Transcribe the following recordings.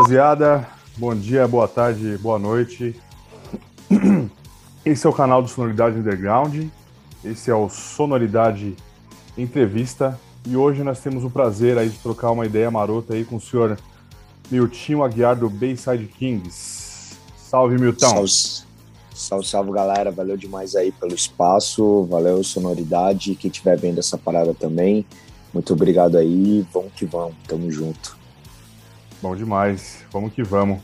rapaziada. Bom dia, boa tarde, boa noite. Esse é o canal do Sonoridade Underground. Esse é o Sonoridade Entrevista. E hoje nós temos o prazer aí de trocar uma ideia marota aí com o senhor Miltinho Aguiar do Bayside Kings. Salve, Milton. Salve, salve, salve, galera. Valeu demais aí pelo espaço. Valeu, Sonoridade. Quem estiver vendo essa parada também. Muito obrigado aí. Vamos que vamos. Tamo junto. Bom demais. Vamos que vamos.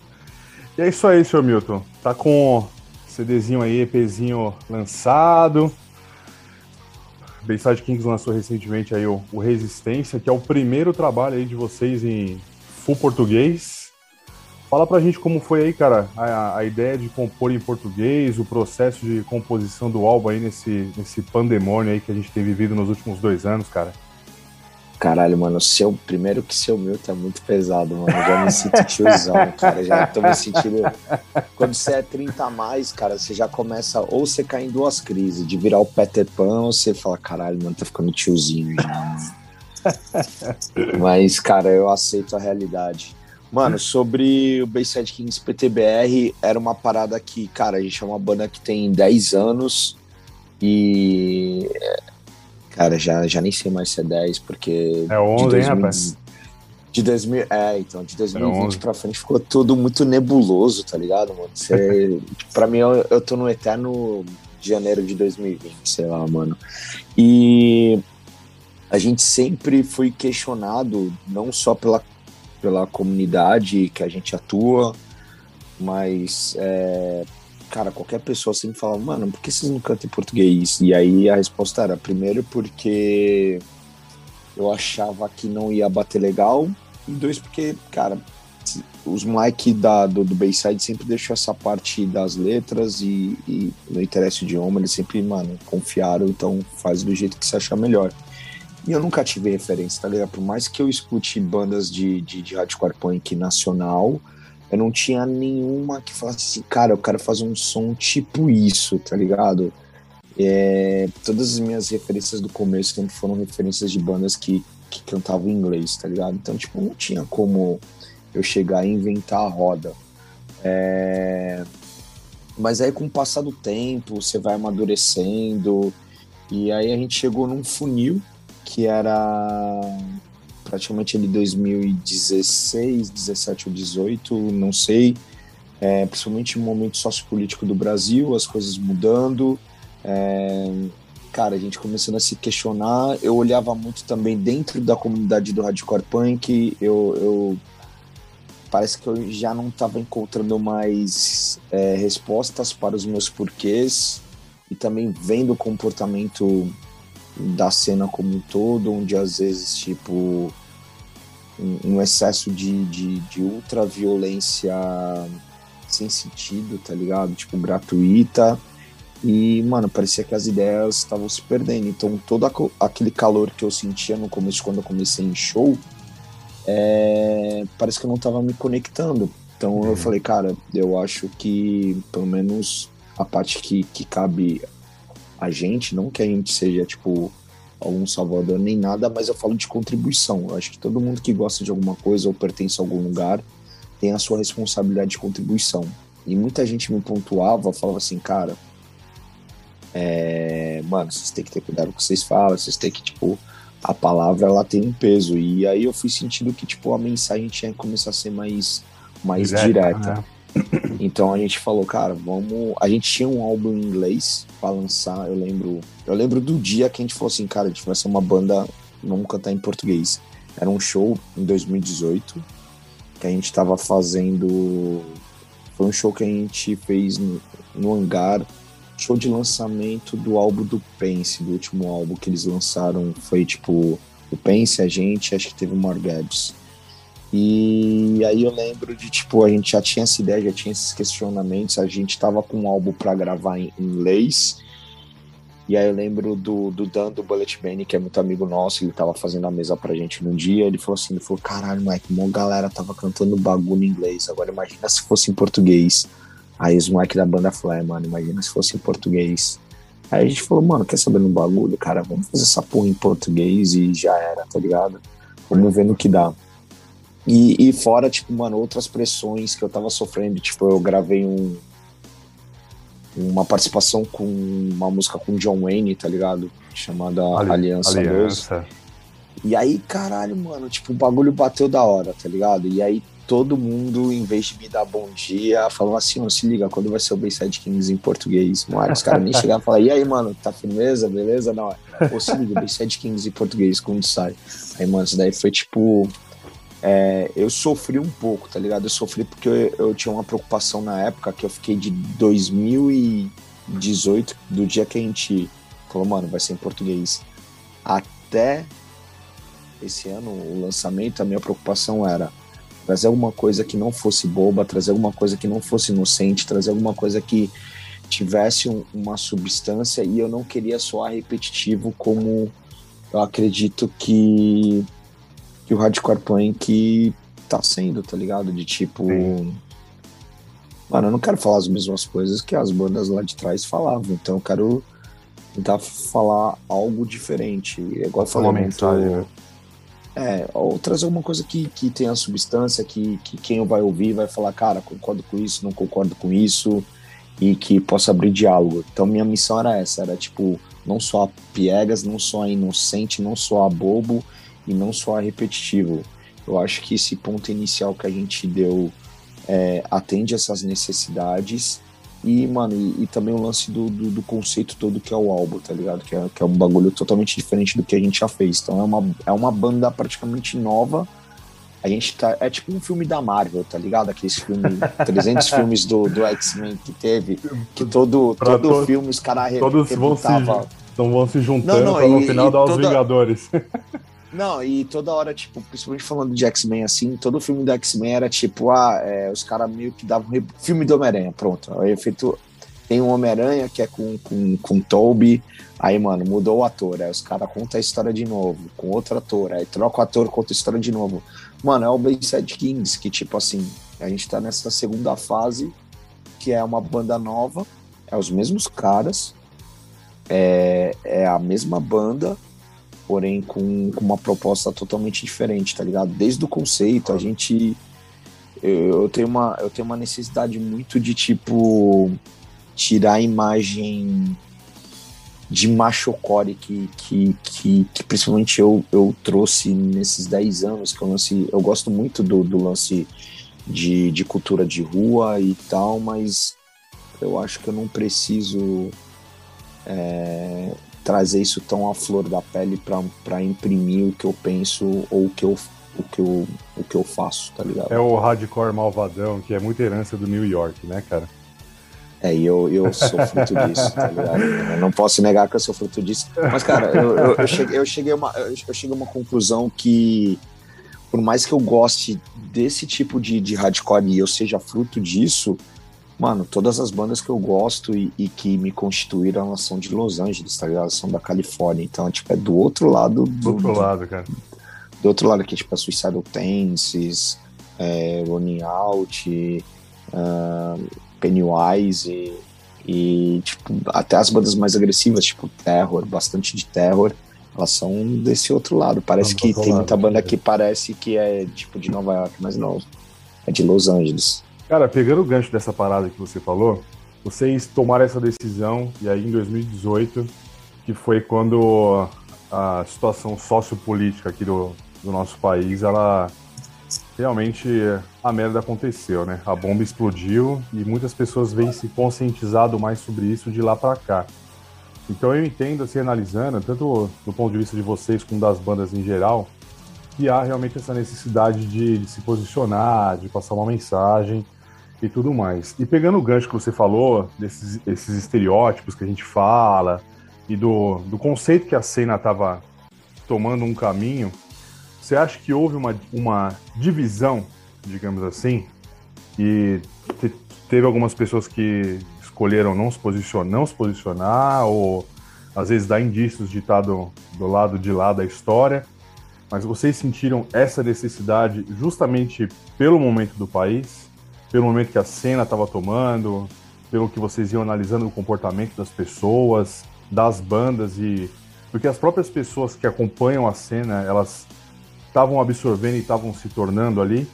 E é isso aí, senhor Milton. Tá com CDzinho aí, EPzinho lançado. Bayside Kings lançou recentemente aí o, o, Resistência, que é o primeiro trabalho aí de vocês em full português. Fala pra gente como foi aí, cara, a, a ideia de compor em português, o processo de composição do álbum aí nesse, nesse pandemônio aí que a gente tem vivido nos últimos dois anos, cara. Caralho, mano, seu, primeiro que seu meu tá muito pesado, mano. Já me sinto tiozão, cara. Já tô me sentindo. Quando você é 30 a mais, cara, você já começa. Ou você cai em duas crises, de virar o Peter Pan, ou você fala, caralho, mano, tá ficando tiozinho já. Mas, cara, eu aceito a realidade. Mano, sobre o Bayside Kings PTBR, era uma parada que, cara, a gente é uma banda que tem 10 anos e Cara, já, já nem sei mais se é 10, porque. É 11, 2000, hein, rapaz? De 2000, é, então, de 2020 pra frente ficou tudo muito nebuloso, tá ligado, mano? Você, pra mim, eu, eu tô no eterno de janeiro de 2020, sei lá, mano. E a gente sempre foi questionado, não só pela, pela comunidade que a gente atua, mas é, cara, qualquer pessoa sempre fala, mano, por que vocês não cantam em português? E aí a resposta era, primeiro porque eu achava que não ia bater legal, e dois porque, cara, os moleques do, do Bayside sempre deixou essa parte das letras e, e não interessa o idioma, eles sempre, mano, confiaram, então faz do jeito que você achar melhor. E eu nunca tive referência, tá ligado? Por mais que eu escute bandas de, de, de hardcore punk nacional, eu não tinha nenhuma que falasse assim, cara, eu quero fazer um som tipo isso, tá ligado? É, todas as minhas referências do começo sempre foram referências de bandas que, que cantavam em inglês, tá ligado? Então, tipo, não tinha como eu chegar e inventar a roda. É... Mas aí, com o passar do tempo, você vai amadurecendo, e aí a gente chegou num funil que era praticamente ali 2016, 17 ou 18, não sei, é, principalmente no momento sociopolítico do Brasil, as coisas mudando, é, cara, a gente começando a se questionar, eu olhava muito também dentro da comunidade do hardcore punk, eu, eu parece que eu já não estava encontrando mais é, respostas para os meus porquês. E também vendo o comportamento da cena como um todo, onde às vezes, tipo, um, um excesso de, de, de ultraviolência sem sentido, tá ligado? Tipo, gratuita. E, mano, parecia que as ideias estavam se perdendo. Então, todo aquele calor que eu sentia no começo, quando eu comecei em show, é... parece que eu não tava me conectando. Então, eu uhum. falei, cara, eu acho que, pelo menos, a parte que, que cabe a gente, não que a gente seja, tipo, algum salvador nem nada, mas eu falo de contribuição. Eu acho que todo mundo que gosta de alguma coisa ou pertence a algum lugar tem a sua responsabilidade de contribuição. E muita gente me pontuava, falava assim, cara, é, mano, vocês têm que ter cuidado com o que vocês falam, vocês têm que, tipo, a palavra ela tem um peso. E aí eu fui sentindo que, tipo, a mensagem tinha que começar a ser mais, mais direta. Né? Então a gente falou, cara, vamos. A gente tinha um álbum em inglês para lançar. Eu lembro, eu lembro do dia que a gente falou assim, cara, a gente vai ser uma banda, vamos cantar em português. Era um show em 2018 que a gente estava fazendo. Foi um show que a gente fez no, no hangar, show de lançamento do álbum do Pense, do último álbum que eles lançaram. Foi tipo o Pense, a gente, acho que teve o Morgabs. E aí eu lembro de, tipo, a gente já tinha essa ideia, já tinha esses questionamentos, a gente tava com um álbum para gravar em inglês. E aí eu lembro do, do Dan do Bullet Bane, que é muito amigo nosso, ele tava fazendo a mesa pra gente num dia, ele falou assim, ele falou, caralho, Mike, uma galera tava cantando bagulho em inglês, agora imagina se fosse em português. Aí os Mike da banda falaram, é, mano, imagina se fosse em português. Aí a gente falou, mano, quer saber no bagulho, cara? Vamos fazer essa porra em português e já era, tá ligado? Vamos ver no que dá. E, e fora, tipo, mano, outras pressões que eu tava sofrendo. Tipo, eu gravei um, uma participação com uma música com John Wayne, tá ligado? Chamada Ali, Aliança, Aliança. 12. E aí, caralho, mano, tipo, o bagulho bateu da hora, tá ligado? E aí todo mundo, em vez de me dar bom dia, falou assim, ó, se liga, quando vai ser o Bayside Kings em português? Mano, os caras nem chegaram e falaram, e aí, mano, tá firmeza, beleza? Não, ou se liga, Bayside Kings em português, quando sai? Aí, mano, isso daí foi tipo... É, eu sofri um pouco, tá ligado? Eu sofri porque eu, eu, tinha uma preocupação na época que eu fiquei de 2018, do dia que a gente falou, mano, vai ser em português, até esse ano, o lançamento, a minha preocupação era trazer alguma coisa que não fosse boba, trazer alguma coisa que não fosse inocente, trazer alguma coisa que tivesse um, uma substância e eu não queria soar repetitivo como eu acredito que, que o Hardcore Punk tá sendo, tá ligado? De tipo. Sim. Mano, eu não quero falar as mesmas coisas que as bandas lá de trás falavam, então eu quero tentar falar algo diferente. É igual falar uma mensagem, né? É, ou trazer alguma coisa que, que tenha substância, que, que quem vai ouvir vai falar, cara, concordo com isso, não concordo com isso, e que possa abrir diálogo. Então minha missão era essa, era tipo, não só a piegas, não só a inocente, não só a bobo e não só repetitivo. Eu acho que esse ponto inicial que a gente deu é, atende essas necessidades e, mano, e, e também o lance do, do, do, conceito todo que é o álbum, tá ligado? Que é, que é um bagulho totalmente diferente do que a gente já fez. Então é uma, é uma banda praticamente nova. A gente tá. É tipo um filme da Marvel, tá ligado? Aqueles filmes, 300 filmes do, do X-Men que teve. Que todo, todo to filme os caras Todos vão se, então vão se juntando não, não, pra no final e dar toda... os Vingadores. Não, e toda hora, tipo, principalmente falando de X-Men assim, todo filme do X-Men era tipo, ah, é, os caras meio que davam. Filme do Homem-Aranha, pronto. Aí feito. Tem um Homem-Aranha que é com, com, com Toby, aí, mano, mudou o ator. Aí os caras contam a história de novo, com outro ator. Aí troca o ator, conta a história de novo. Mano, é o Bayside Kings, que, tipo assim, a gente tá nessa segunda fase, que é uma banda nova, é os mesmos caras, é, é a mesma banda, porém com, com, uma proposta totalmente diferente, tá ligado? Desde o conceito, a gente. Eu, eu, tenho uma, eu tenho uma necessidade muito de, tipo, tirar a imagem de machocore que, que, que, que, principalmente eu, eu trouxe nesses 10 anos, que eu, lance, eu gosto muito do, do lance de, de cultura de rua e tal, mas eu acho que eu não preciso é, trazer isso tão à flor da pele para imprimir o que eu penso ou o que eu, o, que eu, o que eu faço, tá ligado? É o hardcore malvadão, que é muita herança do New York, né, cara? É, e eu, eu sou fruto disso, tá ligado? Eu não posso negar que eu sou fruto disso. Mas, cara, eu, eu, eu cheguei, eu, cheguei uma, eu cheguei a uma conclusão que, por mais que eu goste desse tipo de, de hardcore e eu seja fruto disso, Mano, todas as bandas que eu gosto e, e, que me constituíram, elas são de Los Angeles, tá ligado? Elas são da Califórnia. Então, tipo, é do outro lado. Do, do outro lado, cara. Do outro lado aqui, tipo, a Suicidal Tenses, é, Running Out, uh, Pennywise e, e, tipo, até as bandas mais agressivas, tipo Terror, bastante de Terror, elas são desse outro lado. Parece não, que tem lado, muita banda que parece que é, tipo, de Nova York, mas não. É de Los Angeles. Cara, pegando o gancho dessa parada que você falou, vocês tomaram essa decisão e aí em 2018, que foi quando a situação sociopolítica aqui do, do nosso país, ela realmente a merda aconteceu, né? A bomba explodiu e muitas pessoas vêm se conscientizado mais sobre isso de lá para cá. Então eu entendo, assim, analisando, tanto do ponto de vista de vocês como das bandas em geral, que há realmente essa necessidade de, de se posicionar, de passar uma mensagem e tudo mais. E pegando o gancho que você falou, desses esses estereótipos que a gente fala, e do, do conceito que a cena estava tomando um caminho, você acha que houve uma, uma divisão, digamos assim, e te, teve algumas pessoas que escolheram não se, posicionar, não se posicionar, ou às vezes dar indícios de estar do, do lado de lá da história, mas vocês sentiram essa necessidade justamente pelo momento do país? Pelo momento que a cena estava tomando, pelo que vocês iam analisando o comportamento das pessoas, das bandas e porque as próprias pessoas que acompanham a cena, elas estavam absorvendo e estavam se tornando ali?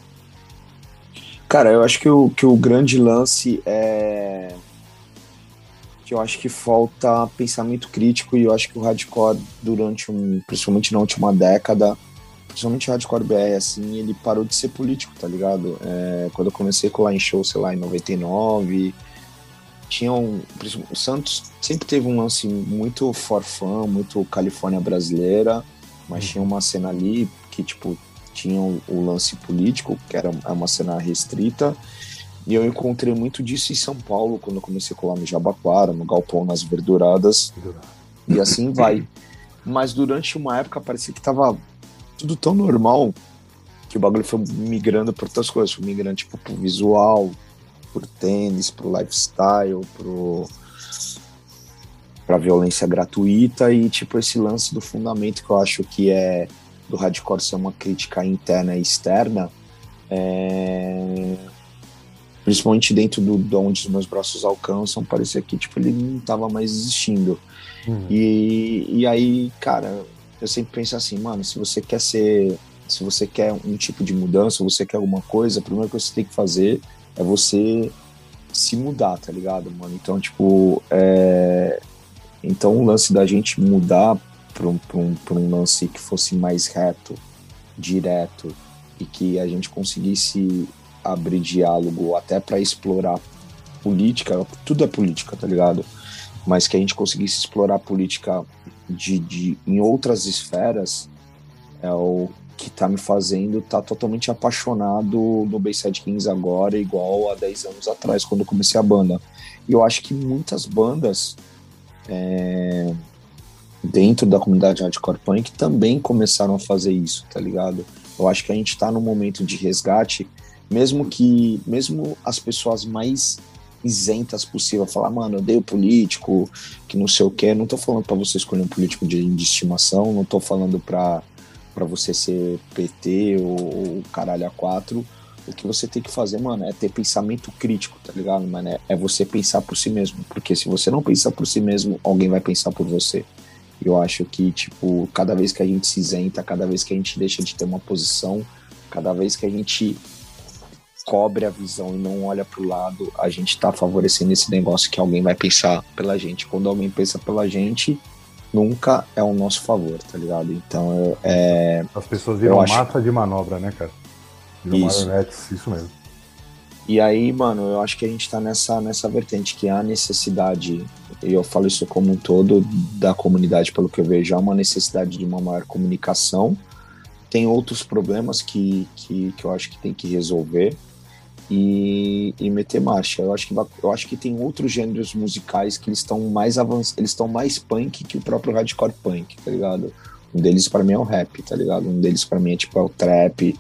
Cara, eu acho que o, que o grande lance é que eu acho que falta pensamento crítico e eu acho que o hardcore durante um, principalmente na última década, principalmente o hardcore BR, assim, ele parou de ser político, tá ligado? É, quando eu comecei a colar em show, sei lá, em 99, tinha um, o Santos sempre teve um lance muito forfã, muito Califórnia brasileira, mas tinha uma cena ali que, tipo, tinha o, o lance político, que era uma cena restrita, e eu encontrei muito disso em São Paulo, quando eu comecei a colar no Jabaquara, no Galpão, nas Verduradas. E assim vai. Mas durante uma época parecia que tava tudo tão normal que o bagulho foi migrando por outras coisas. Foi migrando, tipo, pro visual, pro tênis, pro lifestyle, pro pra violência gratuita e, tipo, esse lance do fundamento que eu acho que é do hardcore ser uma crítica interna e externa, é principalmente dentro do de onde os meus braços alcançam, parecia que tipo ele não estava mais existindo. Uhum. E, e aí, cara, eu sempre penso assim, mano, se você quer ser, se você quer um tipo de mudança, você quer alguma coisa, a primeira coisa que você tem que fazer é você se mudar, tá ligado, mano? Então, tipo, é... então o lance da gente mudar para um, um, um lance que fosse mais reto, direto e que a gente conseguisse abrir diálogo até para explorar política, tudo é política, tá ligado? Mas que a gente conseguisse explorar política de, de, em outras esferas é o que tá me fazendo tá totalmente apaixonado no Bayside Kings agora, igual há 10 anos atrás, quando eu comecei a banda. E eu acho que muitas bandas é, dentro da comunidade hardcore punk também começaram a fazer isso, tá ligado? Eu acho que a gente tá num momento de resgate mesmo que, mesmo as pessoas mais isentas possível, falar, mano, eu odeio político, que não sei o que, não tô falando para você escolher um político de, de estimação, não tô falando pra você ser PT ou, ou caralho a quatro, o que você tem que fazer, mano, é ter pensamento crítico, tá ligado, mano? É, é você pensar por si mesmo, porque se você não pensar por si mesmo, alguém vai pensar por você. Eu acho que, tipo, cada vez que a gente se isenta, cada vez que a gente deixa de ter uma posição, cada vez que a gente cobre a visão e não olha para o lado, a gente está favorecendo esse negócio que alguém vai pensar pela gente. Quando alguém pensa pela gente, nunca é o nosso favor, tá ligado? Então, é. As pessoas viram acho... massa de manobra, né, cara? Viram isso. marionetes, isso mesmo. E aí, mano, eu acho que a gente tá nessa, nessa vertente que há necessidade, e eu falo isso como um todo, da comunidade, pelo que eu vejo, há uma necessidade de uma maior comunicação. Tem outros problemas que, que, que eu acho que tem que resolver e, e meter marcha. Eu acho que eu acho que tem outros gêneros musicais que eles estão mais avançados, eles estão mais punk que o próprio hardcore punk, tá ligado? Um deles para mim é o rap, tá ligado? Um deles para mim é tipo é o trap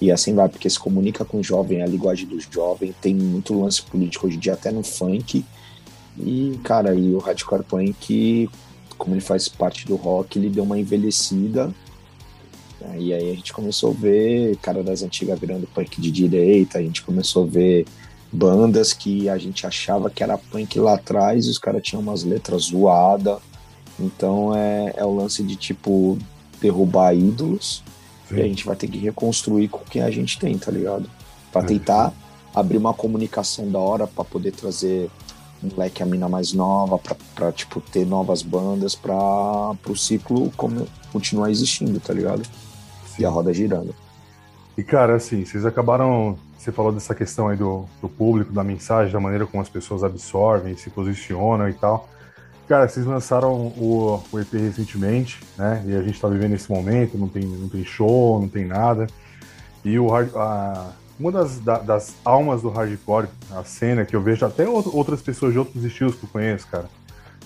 e assim vai, porque se comunica com o jovem, é a linguagem do jovem, tem muito lance político hoje em dia até no funk. E cara, e o hardcore punk, como ele faz parte do rock, ele deu uma envelhecida né? E aí a gente começou a ver cara das antigas virando punk de direita, a gente começou a ver bandas que a gente achava que era punk lá atrás e os caras tinham umas letras zoadas. Então é, é o lance de tipo derrubar ídolos Sim. e a gente vai ter que reconstruir com o que a gente tem, tá ligado? Pra é. tentar abrir uma comunicação da hora para poder trazer um moleque a mina mais nova, pra, pra tipo, ter novas bandas para o ciclo como, continuar existindo, tá ligado? E a roda girando. E, cara, assim, vocês acabaram. Você falou dessa questão aí do, do público, da mensagem, da maneira como as pessoas absorvem, se posicionam e tal. Cara, vocês lançaram o, o EP recentemente, né? E a gente tá vivendo esse momento, não tem, não tem show, não tem nada. E o, a, uma das, da, das almas do hardcore, a cena que eu vejo até outras pessoas de outros estilos que eu conheço, cara.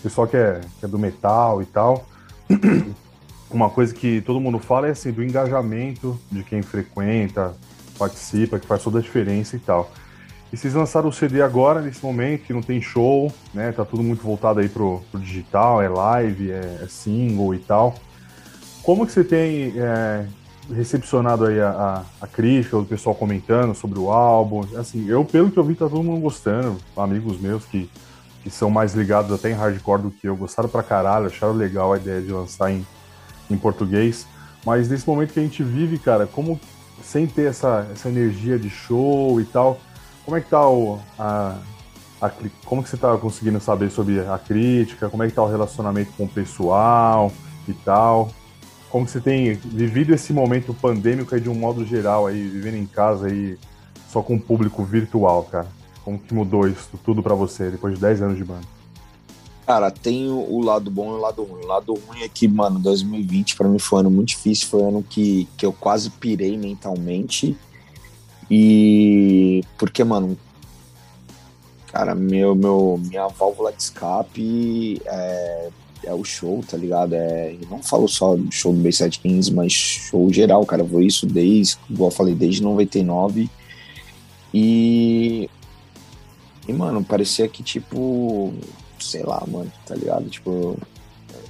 Pessoal que é, que é do metal e tal. uma coisa que todo mundo fala é assim, do engajamento de quem frequenta, participa, que faz toda a diferença e tal. E vocês lançaram o CD agora, nesse momento, que não tem show, né? Tá tudo muito voltado aí pro, pro digital, é live, é, é, single e tal. Como que você tem é, recepcionado aí a, a, a, crítica, o pessoal comentando sobre o álbum? Assim, eu, pelo que eu vi, tá todo mundo gostando. Amigos meus que, que são mais ligados até em hardcore do que eu, gostaram pra caralho, acharam legal a ideia de lançar em, em português. Mas nesse momento que a gente vive, cara, como sem ter essa, essa energia de show e tal, como é que tá o, a, a, como que você tá conseguindo saber sobre a crítica? Como é que tá o relacionamento com o pessoal e tal? Como que você tem vivido esse momento pandêmico aí de um modo geral aí, vivendo em casa aí só com o público virtual, cara? Como que mudou isso tudo para você depois de 10 anos de banda? Cara, tem o lado bom e o lado ruim. O lado ruim é que, mano, 2020 para mim foi um ano muito difícil, foi um ano que, que eu quase pirei mentalmente. E porque, mano, cara, meu, meu, minha válvula de escape é, é o show, tá ligado? É, eu não falo só do show do B7 Kings, mas show geral, cara. Eu vou isso desde, igual eu falei, desde 99. E. E, mano, parecia que, tipo. Sei lá, mano, tá ligado? Tipo.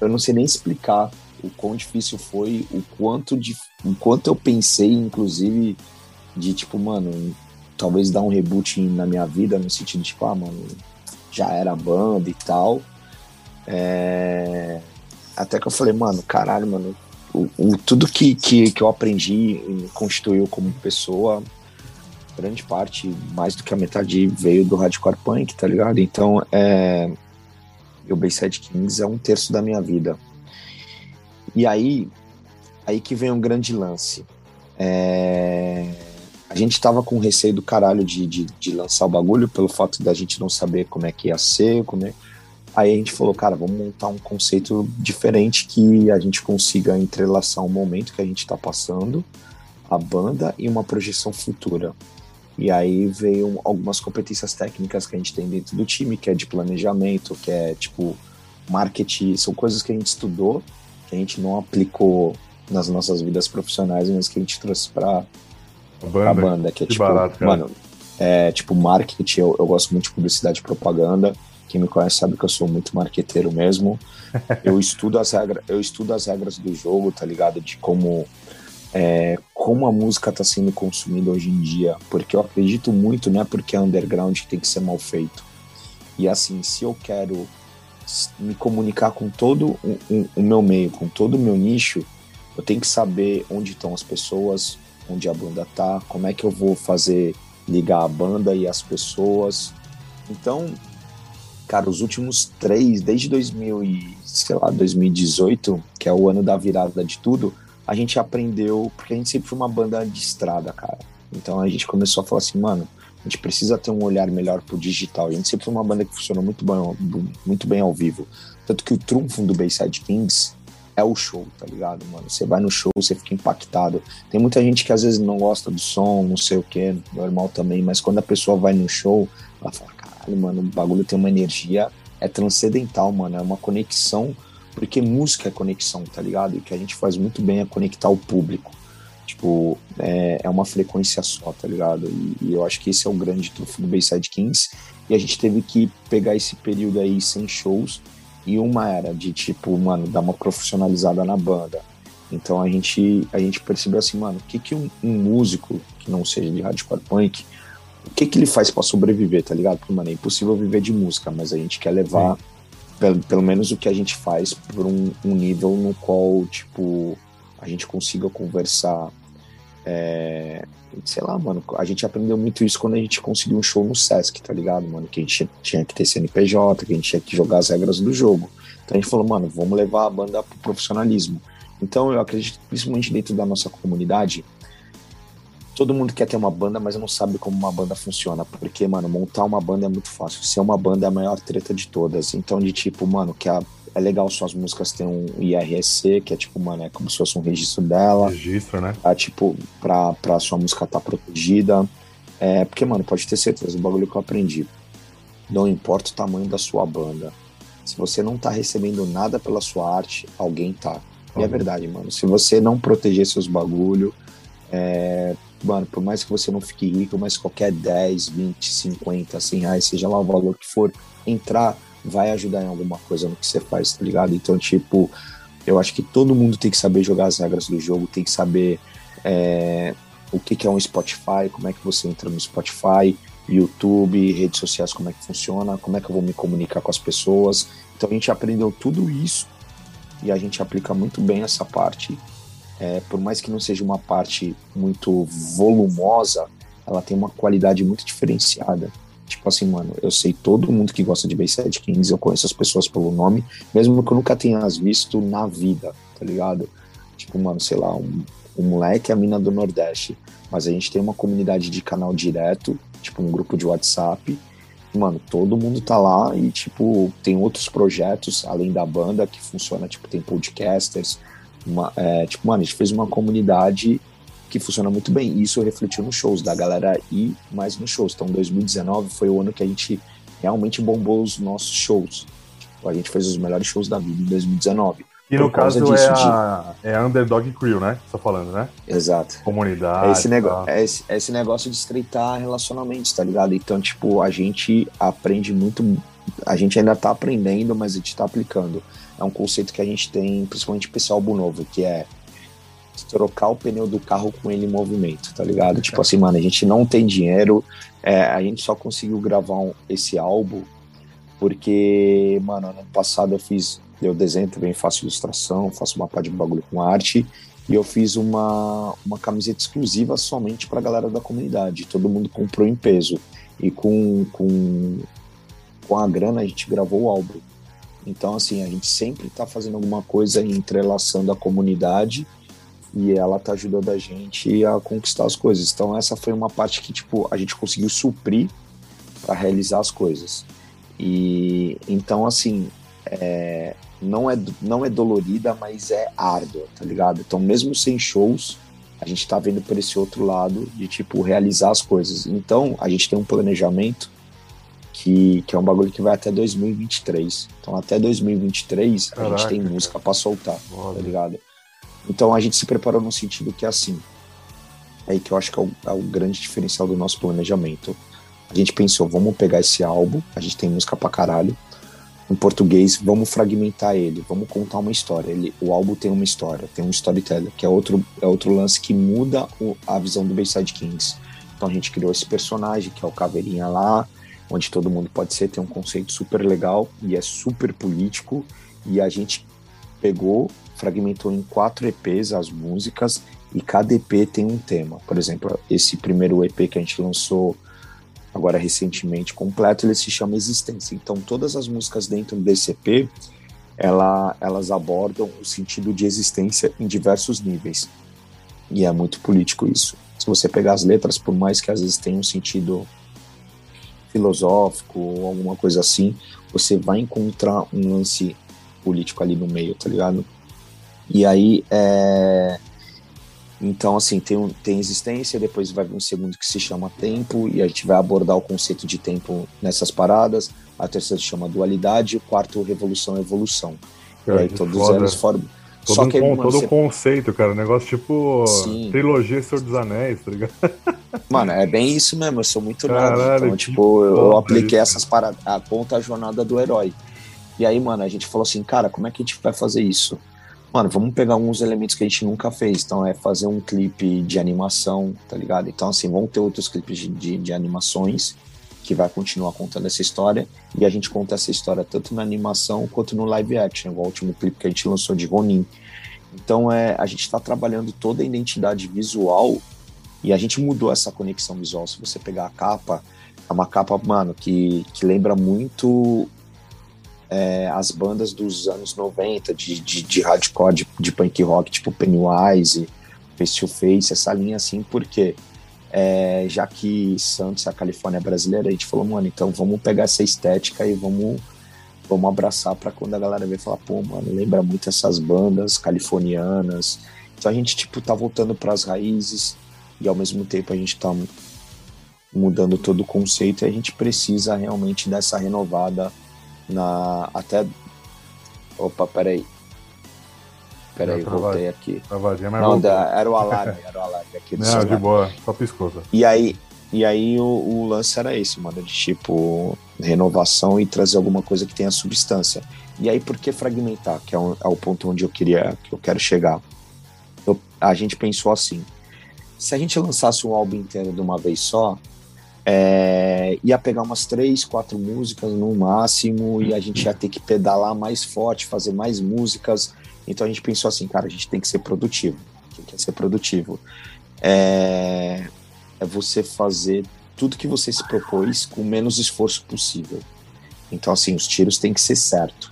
Eu não sei nem explicar o quão difícil foi, o quanto, de, o quanto eu pensei, inclusive, de, tipo, mano, talvez dar um reboot na minha vida, no sentido de, tipo, ah, mano, já era banda e tal. É... Até que eu falei, mano, caralho, mano, o, o, tudo que, que, que eu aprendi me constituiu como pessoa grande parte, mais do que a metade, veio do hardcore punk, tá ligado? Então, é, o Bayside Kings é um terço da minha vida. E aí, aí que vem um grande lance. É, a gente tava com receio do caralho de, de, de, lançar o bagulho, pelo fato da gente não saber como é que ia ser, como é... Aí a gente falou, cara, vamos montar um conceito diferente que a gente consiga entrelaçar um momento que a gente tá passando, a banda e uma projeção futura. E aí veio algumas competências técnicas que a gente tem dentro do time, que é de planejamento, que é tipo marketing, são coisas que a gente estudou, que a gente não aplicou nas nossas vidas profissionais, mas que a gente trouxe para a banda, que é que tipo, barato, mano, é tipo marketing, eu, eu gosto muito de publicidade e propaganda. Quem me conhece sabe que eu sou muito marqueteiro mesmo. eu estudo as regras, eu estudo as regras do jogo, tá ligado? De como é, como a música está sendo consumida hoje em dia, porque eu acredito muito, não é porque é underground que tem que ser mal feito. E assim, se eu quero me comunicar com todo o, o, o meu meio, com todo o meu nicho, eu tenho que saber onde estão as pessoas, onde a banda tá, como é que eu vou fazer ligar a banda e as pessoas. Então, cara, os últimos três, desde 2000 e, sei lá, 2018, que é o ano da virada de tudo, a gente aprendeu, porque a gente sempre foi uma banda de estrada, cara. Então a gente começou a falar assim, mano, a gente precisa ter um olhar melhor pro digital. A gente sempre foi uma banda que funcionou muito bem, muito bem ao vivo. Tanto que o trunfo do Bayside Kings é o show, tá ligado, mano? Você vai no show, você fica impactado. Tem muita gente que às vezes não gosta do som, não sei o que, normal também, mas quando a pessoa vai no show, ela fala, caralho, mano, o bagulho tem uma energia, é transcendental, mano, é uma conexão porque música é conexão, tá ligado? E o que a gente faz muito bem é conectar o público. Tipo, é, é uma frequência só, tá ligado? E, e, eu acho que esse é o grande trunfo do Bayside Kings. E a gente teve que pegar esse período aí sem shows. E uma era de, tipo, mano, dar uma profissionalizada na banda. Então a gente, a gente percebeu assim, mano, o que, que um, um músico que não seja de hardcore punk, o que, que ele faz para sobreviver, tá ligado? Porque, mano, é impossível viver de música, mas a gente quer levar. Sim pelo, pelo menos o que a gente faz por um, um nível no qual, tipo, a gente consiga conversar. É, sei lá, mano, a gente aprendeu muito isso quando a gente conseguiu um show no Sesc, tá ligado, mano? Que a gente tinha que ter CNPJ, que a gente tinha que jogar as regras do jogo. Então a gente falou, mano, vamos levar a banda pro profissionalismo. Então eu acredito, principalmente dentro da nossa comunidade, todo mundo quer ter uma banda, mas não sabe como uma banda funciona. Porque, mano, montar uma banda é muito fácil. Ser uma banda é a maior treta de todas. Então, de tipo, mano, que a, é legal suas músicas ter um IRC, que é tipo, mano, é como se fosse um registro dela. Registro, né? Pra, tipo, pra, pra sua música estar tá protegida. É, porque, mano, pode ter certeza, o bagulho que eu aprendi. Não importa o tamanho da sua banda. Se você não tá recebendo nada pela sua arte, alguém tá. E é verdade, mano. Se você não proteger seus bagulho, é, mano, por mais que você não fique rico, mas qualquer 10, 20, 50, 100 reais, seja lá o valor que for, entrar vai ajudar em alguma coisa no que você faz, tá ligado? Então, tipo, eu acho que todo mundo tem que saber jogar as regras do jogo, tem que saber é, o que, que é um Spotify, como é que você entra no Spotify, YouTube, redes sociais, como é que funciona, como é que eu vou me comunicar com as pessoas. Então a gente aprendeu tudo isso e a gente aplica muito bem essa parte é, por mais que não seja uma parte muito volumosa, ela tem uma qualidade muito diferenciada. Tipo assim, mano, eu sei todo mundo que gosta de Bayside Kings, eu conheço as pessoas pelo nome, mesmo que eu nunca tenha as visto na vida, tá ligado? Tipo, mano, sei lá, um, um moleque é a mina do Nordeste, mas a gente tem uma comunidade de canal direto, tipo um grupo de WhatsApp, mano, todo mundo tá lá e, tipo, tem outros projetos além da banda que funciona, tipo, tem podcasters, uma, é, tipo, mano, a gente fez uma comunidade que funciona muito bem. E isso refletiu nos shows, da galera ir mais nos shows. Então, 2019 foi o ano que a gente realmente bombou os nossos shows. Tipo, a gente fez os melhores shows da vida em 2019. E no caso é a, de... é a Underdog Crew, né? Você tá falando, né? Exato. Comunidade. É esse, nego... tá. é, esse, é esse negócio de estreitar relacionamentos, tá ligado? Então, tipo, a gente aprende muito. A gente ainda tá aprendendo, mas a gente tá aplicando. É um conceito que a gente tem, principalmente para esse álbum novo, que é trocar o pneu do carro com ele em movimento, tá ligado? Tipo assim, mano, a gente não tem dinheiro, é, a gente só conseguiu gravar um, esse álbum porque, mano, ano passado eu fiz, eu desenho também, faço ilustração, faço uma parte de bagulho com arte, e eu fiz uma, uma camiseta exclusiva somente pra galera da comunidade. Todo mundo comprou em peso. E com, com, com a grana a gente gravou o álbum. Então, assim, a gente sempre tá fazendo alguma coisa entrelaçando a comunidade e ela tá ajudando a gente a conquistar as coisas. Então essa foi uma parte que tipo a gente conseguiu suprir para realizar as coisas. E então assim é, não é não é dolorida, mas é árdua, tá ligado? Então mesmo sem shows a gente tá vendo por esse outro lado de tipo realizar as coisas. Então a gente tem um planejamento que, que é um bagulho que vai até 2023. Então até 2023 Caraca, a gente tem música para soltar, Olha. tá ligado? Então a gente se preparou no sentido que é assim. É aí que eu acho que é o, é o grande diferencial do nosso planejamento. A gente pensou, vamos pegar esse álbum, a gente tem música pra caralho, em português, vamos fragmentar ele, vamos contar uma história. Ele, o álbum tem uma história, tem um storyteller, que é outro, é outro lance que muda o, a visão do Bayside Kings. Então a gente criou esse personagem, que é o Caveirinha lá, onde todo mundo pode ser, tem um conceito super legal e é super político. E a gente pegou fragmentou em quatro EPs as músicas e cada EP tem um tema. Por exemplo, esse primeiro EP que a gente lançou agora recentemente completo, ele se chama Existência. Então todas as músicas dentro desse EP, ela, elas abordam o sentido de existência em diversos níveis. E é muito político isso. Se você pegar as letras, por mais que às vezes tenham um sentido filosófico ou alguma coisa assim, você vai encontrar um lance político ali no meio, tá ligado? E aí, é... então, assim, tem, um, tem existência, depois vai vir um segundo que se chama tempo, e a gente vai abordar o conceito de tempo nessas paradas. A terceira se chama dualidade, o quarto, revolução evolução. e aí, todos foda. eles formam. Todo, Só que, um, mano, todo você... conceito, cara. negócio tipo Sim. trilogia Senhor dos Anéis, tá ligado? Mano, é bem isso mesmo. Eu sou muito nada. Então, tipo, eu, apliquei essas paradas. A conta a jornada do herói. E aí, mano, a gente falou assim, cara, como é que a gente vai fazer isso? mano, vamos pegar alguns elementos que a gente nunca fez. Então, é fazer um clipe de animação, tá ligado? Então, assim, vão ter outros clipes de, de, de, animações que vai continuar contando essa história. E a gente conta essa história tanto na animação quanto no live action, o último clipe que a gente lançou de Ronin. Então, é, a gente está trabalhando toda a identidade visual e a gente mudou essa conexão visual. Se você pegar a capa, é uma capa, mano, que, que lembra muito é, as bandas dos anos 90 de, de, de hardcore, de, de, punk rock, tipo Pennywise, Face to Face, essa linha assim, porque é, já que Santos é a Califórnia brasileira, a gente falou, mano, então vamos pegar essa estética e vamos, vamos abraçar para quando a galera ver falar, pô, mano, lembra muito essas bandas californianas. Então a gente, tipo, tá voltando para as raízes e ao mesmo tempo a gente tá mudando todo o conceito e a gente precisa realmente dessa renovada na até opa peraí peraí voltei aqui. Travadinha, mas não da, era o alarme era o alarme aqui do não de boa só piscou e aí e aí o, o, lance era esse mano de tipo renovação e trazer alguma coisa que tenha substância. E aí por que fragmentar que é, um, é o ponto onde eu queria que eu quero chegar? Eu, a gente pensou assim se a gente lançasse um álbum inteiro de uma vez só é, ia pegar umas três, quatro músicas no máximo e a gente ia ter que pedalar mais forte, fazer mais músicas. Então a gente pensou assim, cara, a gente tem que ser produtivo. quem quer ser produtivo, é, é você fazer tudo que você se propôs com o menos esforço possível. Então, assim, os tiros têm que ser certo.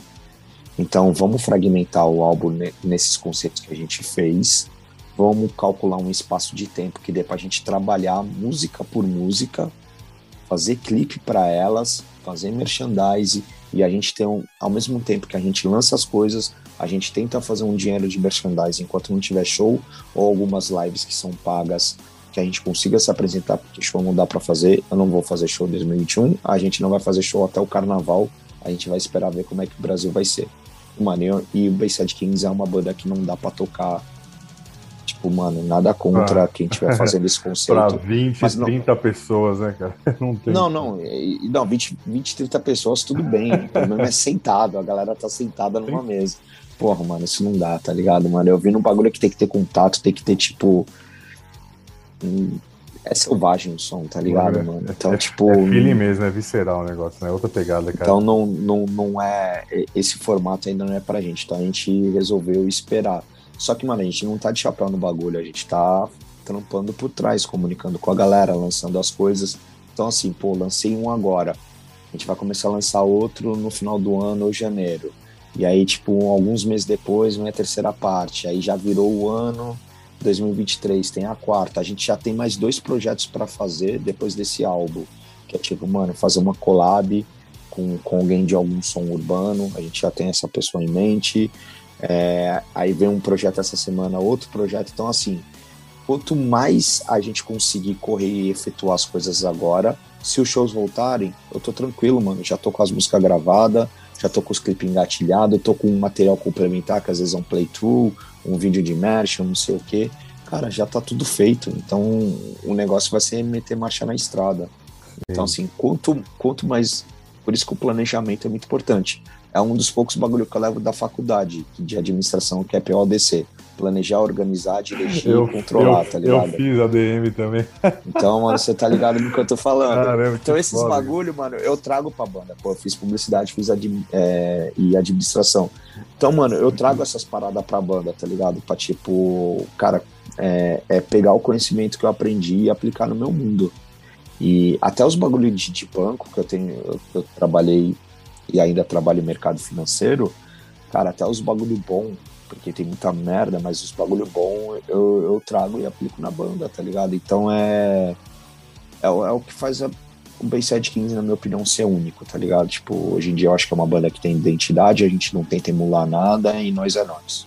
Então, vamos fragmentar o álbum nesses conceitos que a gente fez. Vamos calcular um espaço de tempo que dê para a gente trabalhar música por música, fazer clipe para elas, fazer merchandise e a gente tem um, ao mesmo tempo que a gente lança as coisas, a gente tenta fazer um dinheiro de merchandise enquanto não tiver show ou algumas lives que são pagas que a gente consiga se apresentar, porque show não dá para fazer. Eu não vou fazer show em 2021, a gente não vai fazer show até o carnaval. A gente vai esperar ver como é que o Brasil vai ser. Mano, e o Bayside Kings é uma banda que não dá para tocar Tipo, mano, nada contra ah. quem estiver fazendo esse conceito. pra 20, mas não... 30 pessoas, né, cara? Não, tem... não, não, não 20, 20, 30 pessoas, tudo bem. O problema é sentado, a galera tá sentada numa mesa. Porra, mano, isso não dá, tá ligado, mano? Eu vi num bagulho que tem que ter contato, tem que ter, tipo. É selvagem o som, tá ligado, é, mano? Então, é, tipo. É feeling mesmo, é visceral o negócio, né? Outra pegada, cara. Então não, não, não é. Esse formato ainda não é pra gente. Então a gente resolveu esperar. Só que, mano, a gente não tá de chapéu no bagulho, a gente tá trampando por trás, comunicando com a galera, lançando as coisas. Então, assim, pô, lancei um agora. A gente vai começar a lançar outro no final do ano ou janeiro. E aí, tipo, alguns meses depois, vem a terceira parte. Aí já virou o ano 2023, tem a quarta. A gente já tem mais dois projetos para fazer depois desse álbum. Que é tipo, mano, fazer uma collab com, com alguém de algum som urbano. A gente já tem essa pessoa em mente. É, aí vem um projeto essa semana, outro projeto. Então, assim, quanto mais a gente conseguir correr e efetuar as coisas agora, se os shows voltarem, eu tô tranquilo, mano. Já tô com as músicas gravadas, já tô com os clipes engatilhados, tô com um material complementar, que às vezes é um playthrough, um vídeo de immersion, não sei o quê. Cara, já tá tudo feito. Então, o negócio vai ser meter marcha na estrada. Então, assim, quanto, quanto mais. Por isso que o planejamento é muito importante é um dos poucos bagulho que eu levo da faculdade de administração, que é PODC. Planejar, organizar, dirigir eu, e controlar, eu, tá ligado? Eu fiz ADM também. Então, mano, você tá ligado no que eu tô falando. Caramba, então, esses foda. bagulho, mano, eu trago pra banda. Pô, eu fiz publicidade, fiz admi é, e administração. Então, mano, eu trago essas paradas pra banda, tá ligado? Pra, tipo, cara, é, é pegar o conhecimento que eu aprendi e aplicar no meu mundo. E até os bagulhos de, de banco que eu tenho, eu, eu trabalhei e ainda trabalho em mercado financeiro, cara, até os bagulho bom, porque tem muita merda, mas os bagulho bom eu, eu trago e aplico na banda, tá ligado? Então é. É, é o que faz a, o Bayside 15, na minha opinião, ser único, tá ligado? Tipo, hoje em dia eu acho que é uma banda que tem identidade, a gente não tenta emular nada e nós é nós.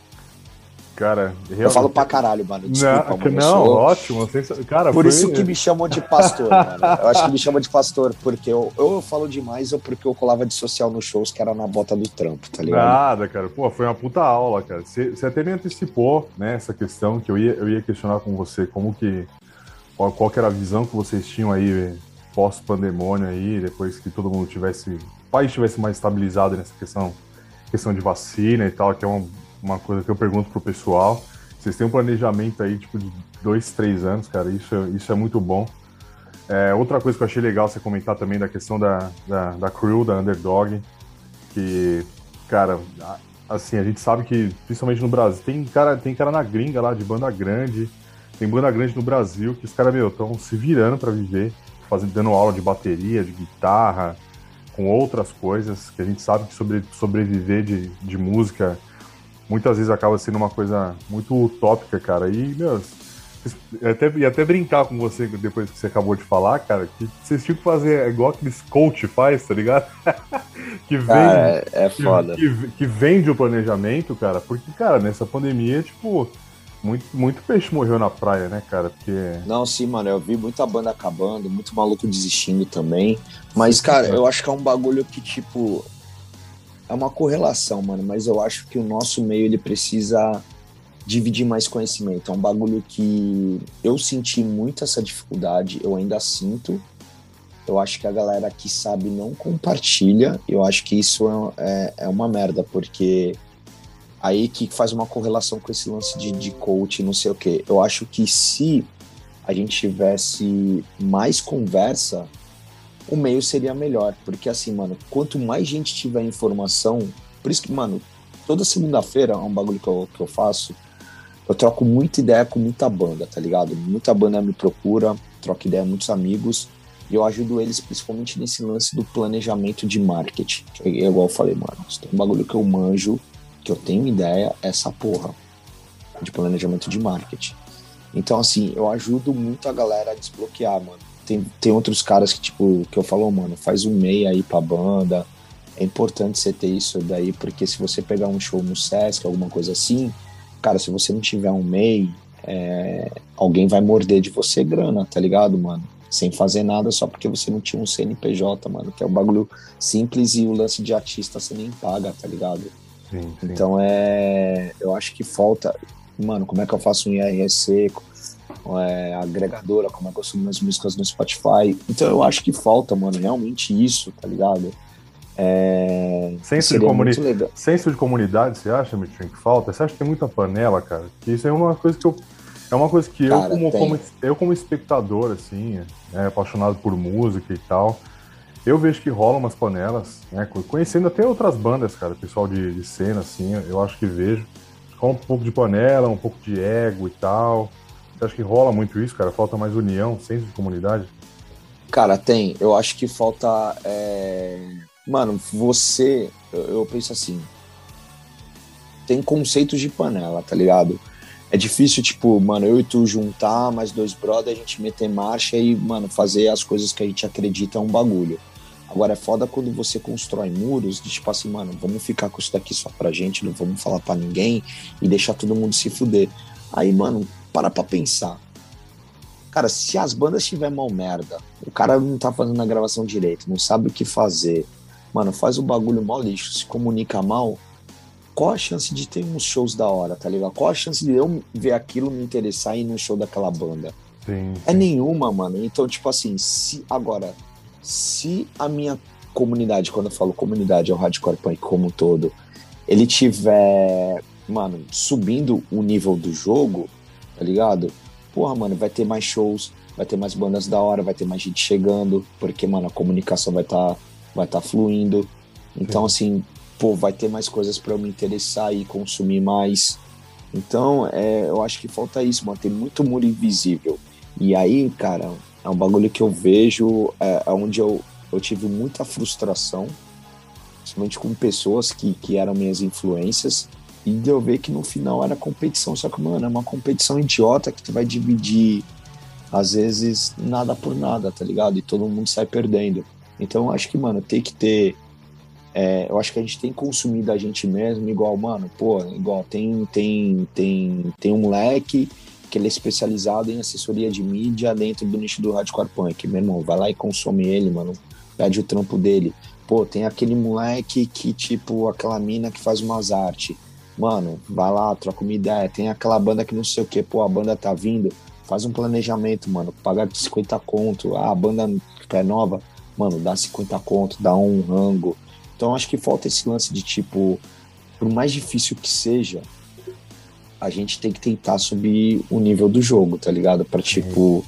Cara, realmente... Eu falo pra caralho, mano. Desculpa, não, mano. Não, sou... ótimo. Cara, Por foi... isso que me chamam de pastor, mano. Eu acho que me chamam de pastor, porque eu, eu falo demais ou porque eu colava de social nos shows que era na bota do trampo, tá ligado? Nada, cara. Pô, foi uma puta aula, cara. Você, você até me antecipou, né, essa questão que eu ia, eu ia questionar com você, como que. Qual, qual que era a visão que vocês tinham aí pós-pandemônio aí, depois que todo mundo tivesse. O país tivesse mais estabilizado nessa questão, questão de vacina e tal, que é um uma coisa que eu pergunto pro pessoal. Vocês têm um planejamento aí, tipo, de dois, três anos, cara, isso, é, isso é muito bom. É, outra coisa que eu achei legal você comentar também da questão da, da, da crew, da underdog, que, cara, assim, a gente sabe que, principalmente no Brasil, tem cara, tem cara na gringa lá, de banda grande, tem banda grande no Brasil, que os caras, meu, estão se virando para viver, fazendo, dando aula de bateria, de guitarra, com outras coisas, que a gente sabe que sobre, sobreviver de, de música muitas vezes acaba sendo uma coisa muito utópica, cara. E, meu, eu até, ia até brincar com você depois que você acabou de falar, cara, que vocês tinham que fazer igual aqueles coach faz, tá ligado? que vende. Ah, é, é foda. Que, que, que, vende o planejamento, cara, porque, cara, nessa pandemia, tipo, muito, muito peixe morreu na praia, né, cara? Porque. Não, sim, mano, eu vi muita banda acabando, muito maluco desistindo também. Mas, cara, eu acho que é um bagulho que, tipo, é uma correlação, mano, mas eu acho que o nosso meio ele precisa dividir mais conhecimento. É um bagulho que eu senti muito essa dificuldade, eu ainda sinto. Eu acho que a galera que sabe não compartilha. Eu acho que isso é, é, é uma merda, porque aí que faz uma correlação com esse lance de, de coach, não sei o quê. Eu acho que se a gente tivesse mais conversa, o meio seria melhor. Porque assim, mano, quanto mais gente tiver informação, por isso que, mano, toda segunda-feira é um bagulho que eu, que eu faço. eu troco muita ideia com muita banda, tá ligado? Muita banda me procura, troco ideia com muitos amigos e eu ajudo eles principalmente nesse lance do planejamento de marketing. Que é igual eu falei, mano, se tem um bagulho que eu manjo, que eu tenho ideia, é essa porra de planejamento de marketing. Então, assim, eu ajudo muito a galera a desbloquear, mano. Tem, tem outros caras que, tipo, que eu falo, oh, mano, faz um MEI aí pra banda. É importante você ter isso daí, porque se você pegar um show no Sesc, alguma coisa assim, cara, se você não tiver um MEI, é, alguém vai morder de você grana, tá ligado, mano? sem fazer nada só porque você não tinha um CNPJ, mano, que é um bagulho simples e o lance de artista você nem paga, tá ligado? Sim, sim. Então é. Eu acho que falta. Mano, como é que eu faço um IRC? É, agregadora, como é que eu subo minhas músicas no Spotify? Então eu acho que falta, mano, realmente isso, tá ligado? É, senso, de comuni... senso de comunidade, você acha, Mitchell, que falta? Você acha que tem muita panela, cara? Que isso é uma coisa que eu é uma coisa que Cara, eu, como, como, eu, como espectador, assim, né, apaixonado por música e tal, eu vejo que rolam umas panelas, né? Conhecendo até outras bandas, cara, pessoal de, de cena, assim, eu acho que vejo. Com um pouco de panela, um pouco de ego e tal. Você acha que rola muito isso, cara? Falta mais união, senso de comunidade? Cara, tem. Eu acho que falta. É... Mano, você. Eu, eu penso assim. Tem conceitos de panela, tá ligado? é difícil, tipo, mano, eu e tu juntar, mais dois brothers, a gente meter marcha e, mano, fazer as coisas que a gente acredita é um bagulho. Agora é foda quando você constrói muros de tipo assim, mano, vamos ficar com isso daqui só pra gente, não vamos falar pra ninguém e deixar todo mundo se fuder. Aí, mano, para pra pensar. Cara, se as bandas tiver mal merda, o cara não tá fazendo a gravação direito, não sabe o que fazer, mano, faz o bagulho mal lixo, se comunica mal, qual a chance de ter uns shows da hora, tá ligado? Qual a chance de eu ver aquilo me interessar e ir no show daquela banda? Sim, sim. É nenhuma, mano. Então, tipo assim, se agora, se a minha comunidade, quando eu falo comunidade, é o hardcore punk como um todo, ele tiver, mano, subindo o nível do jogo, tá ligado? Porra, mano, vai ter mais shows, vai ter mais bandas da hora, vai ter mais gente chegando, porque, mano, a comunicação vai estar tá, vai tá fluindo. Então, Sim. assim, pô, vai ter mais coisas para eu me interessar e consumir mais. Então, é, eu acho que falta isso, mano. Tem muito muro invisível. E aí, cara, é um bagulho que eu vejo é, onde eu, eu tive muita frustração, principalmente com pessoas que, que eram minhas influências, e de eu ver que no final era competição. Só que, mano, é uma competição idiota que tu vai dividir, às vezes, nada por nada, tá ligado? E todo mundo sai perdendo. Então, eu acho que, mano, tem que ter é, eu acho que a gente tem consumido a gente mesmo igual, mano, pô, igual tem, tem, tem, tem um moleque que ele é especializado em assessoria de mídia dentro do nicho do hardcore punk. Meu irmão, vai lá e consome ele, mano. Pede o trampo dele. Pô, tem aquele moleque que, tipo, aquela mina que faz umas artes. Mano, vai lá, troca uma ideia. Tem aquela banda que não sei o que, pô, a banda tá vindo. Faz um planejamento, mano. Pagar 50 conto. Ah, a banda é nova. Mano, dá 50 conto, dá um rango então acho que falta esse lance de tipo, por mais difícil que seja, a gente tem que tentar subir o nível do jogo, tá ligado? Pra tipo,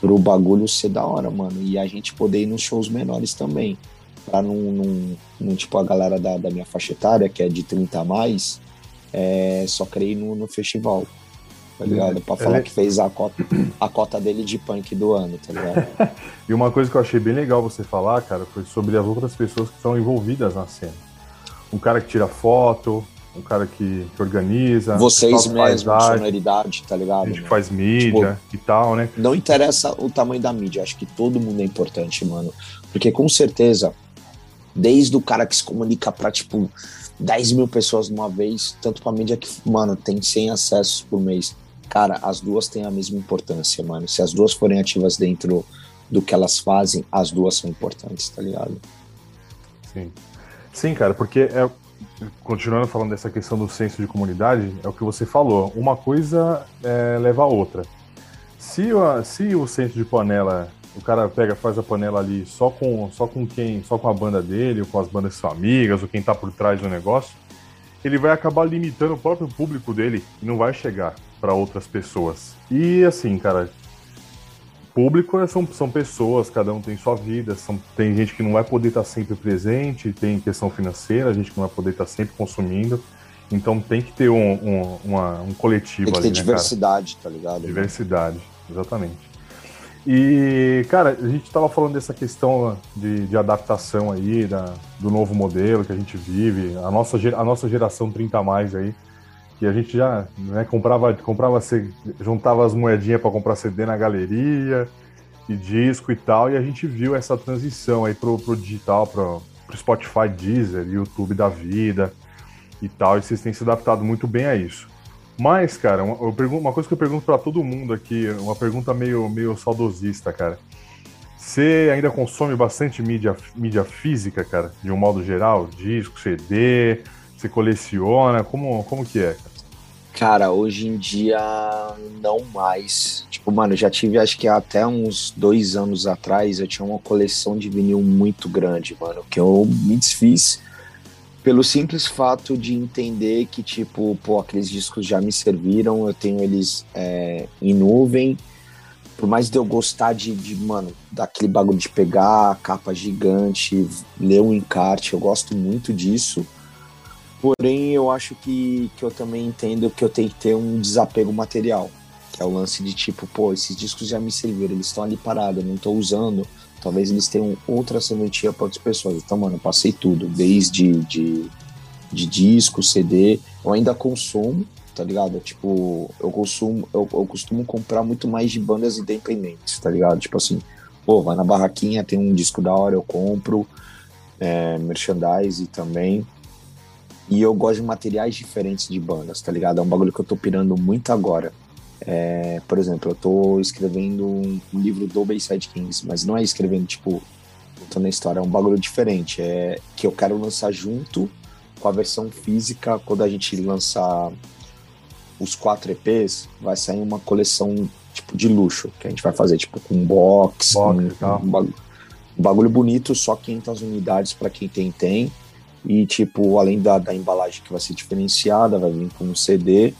pro bagulho ser da hora, mano. E a gente poder ir nos shows menores também. Pra não, tipo, a galera da, da minha faixa etária, que é de 30 a mais, é, só creio no, no festival tá ligado? Pra falar que fez a cota, a cota dele de punk do ano, tá ligado? e uma coisa que eu achei bem legal você falar, cara, foi sobre as outras pessoas que estão envolvidas na cena. Um cara que tira foto, um cara que, que organiza. Vocês mesmo, sonoridade, tá ligado? A gente faz mídia tipo, e tal, né? Não interessa o tamanho da mídia, acho que todo mundo é importante, mano. Porque com certeza, desde o cara que se comunica pra, tipo, 10 mil pessoas numa vez, tanto pra mídia que, mano, tem 100 acessos por mês cara, as duas têm a mesma importância, mano. Se as duas forem ativas dentro do que elas fazem, as duas são importantes, tá ligado? Sim. Sim, cara, porque é, continuando falando dessa questão do senso de comunidade, é o que você falou. Uma coisa é, leva a outra. Se, se o senso de panela, o cara pega, faz a panela ali só com, só com quem, só com a banda dele, ou com as bandas são amigas, ou quem tá por trás do negócio, ele vai acabar limitando o próprio público dele e não vai chegar para outras pessoas. E assim, cara, público é, são, são pessoas, cada um tem sua vida, são, tem gente que não vai poder estar sempre presente, tem questão financeira, a gente que não vai poder estar sempre consumindo. Então tem que ter um, um, uma, um coletivo ali. Tem que ter né, diversidade, cara? tá ligado? Diversidade, exatamente. E, cara, a gente estava falando dessa questão de, de adaptação aí, da, do novo modelo que a gente vive, a nossa, a nossa geração 30 a mais aí, que a gente já né, comprava, comprava, juntava as moedinhas para comprar CD na galeria e disco e tal, e a gente viu essa transição aí pro, pro digital, pro, pro Spotify, Deezer, YouTube da vida e tal, e vocês têm se adaptado muito bem a isso. Mas, cara, uma, pergunto, uma coisa que eu pergunto para todo mundo aqui, uma pergunta meio, meio saudosista, cara. Você ainda consome bastante mídia, mídia física, cara? De um modo geral? Disco, CD? Você coleciona? Como, como que é, cara? Hoje em dia não mais. Tipo, mano, já tive acho que até uns dois anos atrás eu tinha uma coleção de vinil muito grande, mano, que eu me desfiz pelo simples fato de entender que, tipo, pô, aqueles discos já me serviram, eu tenho eles é, em nuvem. Por mais de eu gostar de, de, mano, daquele bagulho de pegar a capa gigante, ler um encarte, eu gosto muito disso. Porém, eu acho que, que eu também entendo que eu tenho que ter um desapego material. Que é o lance de tipo, pô, esses discos já me serviram, eles estão ali parados, eu não estou usando Talvez eles tenham outra sementinha para outras pessoas. Então, mano, eu passei tudo, desde de, de disco, CD. Eu ainda consumo, tá ligado? Tipo, eu consumo, eu, eu costumo comprar muito mais de bandas independentes, tá ligado? Tipo assim, pô, vai na barraquinha, tem um disco da hora, eu compro. É, merchandise também. E eu gosto de materiais diferentes de bandas, tá ligado? É um bagulho que eu tô pirando muito agora. É, por exemplo, eu estou escrevendo um, livro do Bayside Kings, mas não é escrevendo, tipo, contando a história, é um bagulho diferente. É que eu quero lançar junto com a versão física, quando a gente lançar os quatro EPs, vai sair uma coleção, tipo, de luxo, que a gente vai fazer, tipo, com box, box um, um, bagulho, um bagulho bonito, só 500 unidades para quem tem, tem. E, tipo, além da, da embalagem que vai ser diferenciada, vai vir com um CD,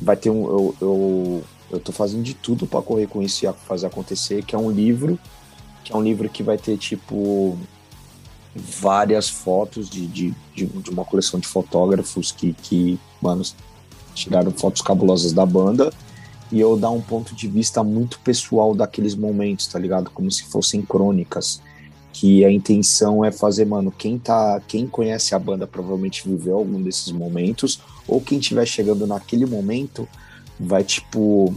vai ter um. Eu, eu, eu tô fazendo de tudo para correr com isso e fazer acontecer, que é um livro, que é um livro que vai ter, tipo, várias fotos de, de, de, de uma coleção de fotógrafos que, que, mano, tiraram fotos cabulosas da banda e eu dar um ponto de vista muito pessoal daqueles momentos, tá ligado? Como se fossem crônicas. Que a intenção é fazer, mano, quem tá. Quem conhece a banda provavelmente viveu algum desses momentos, ou quem estiver chegando naquele momento vai, tipo,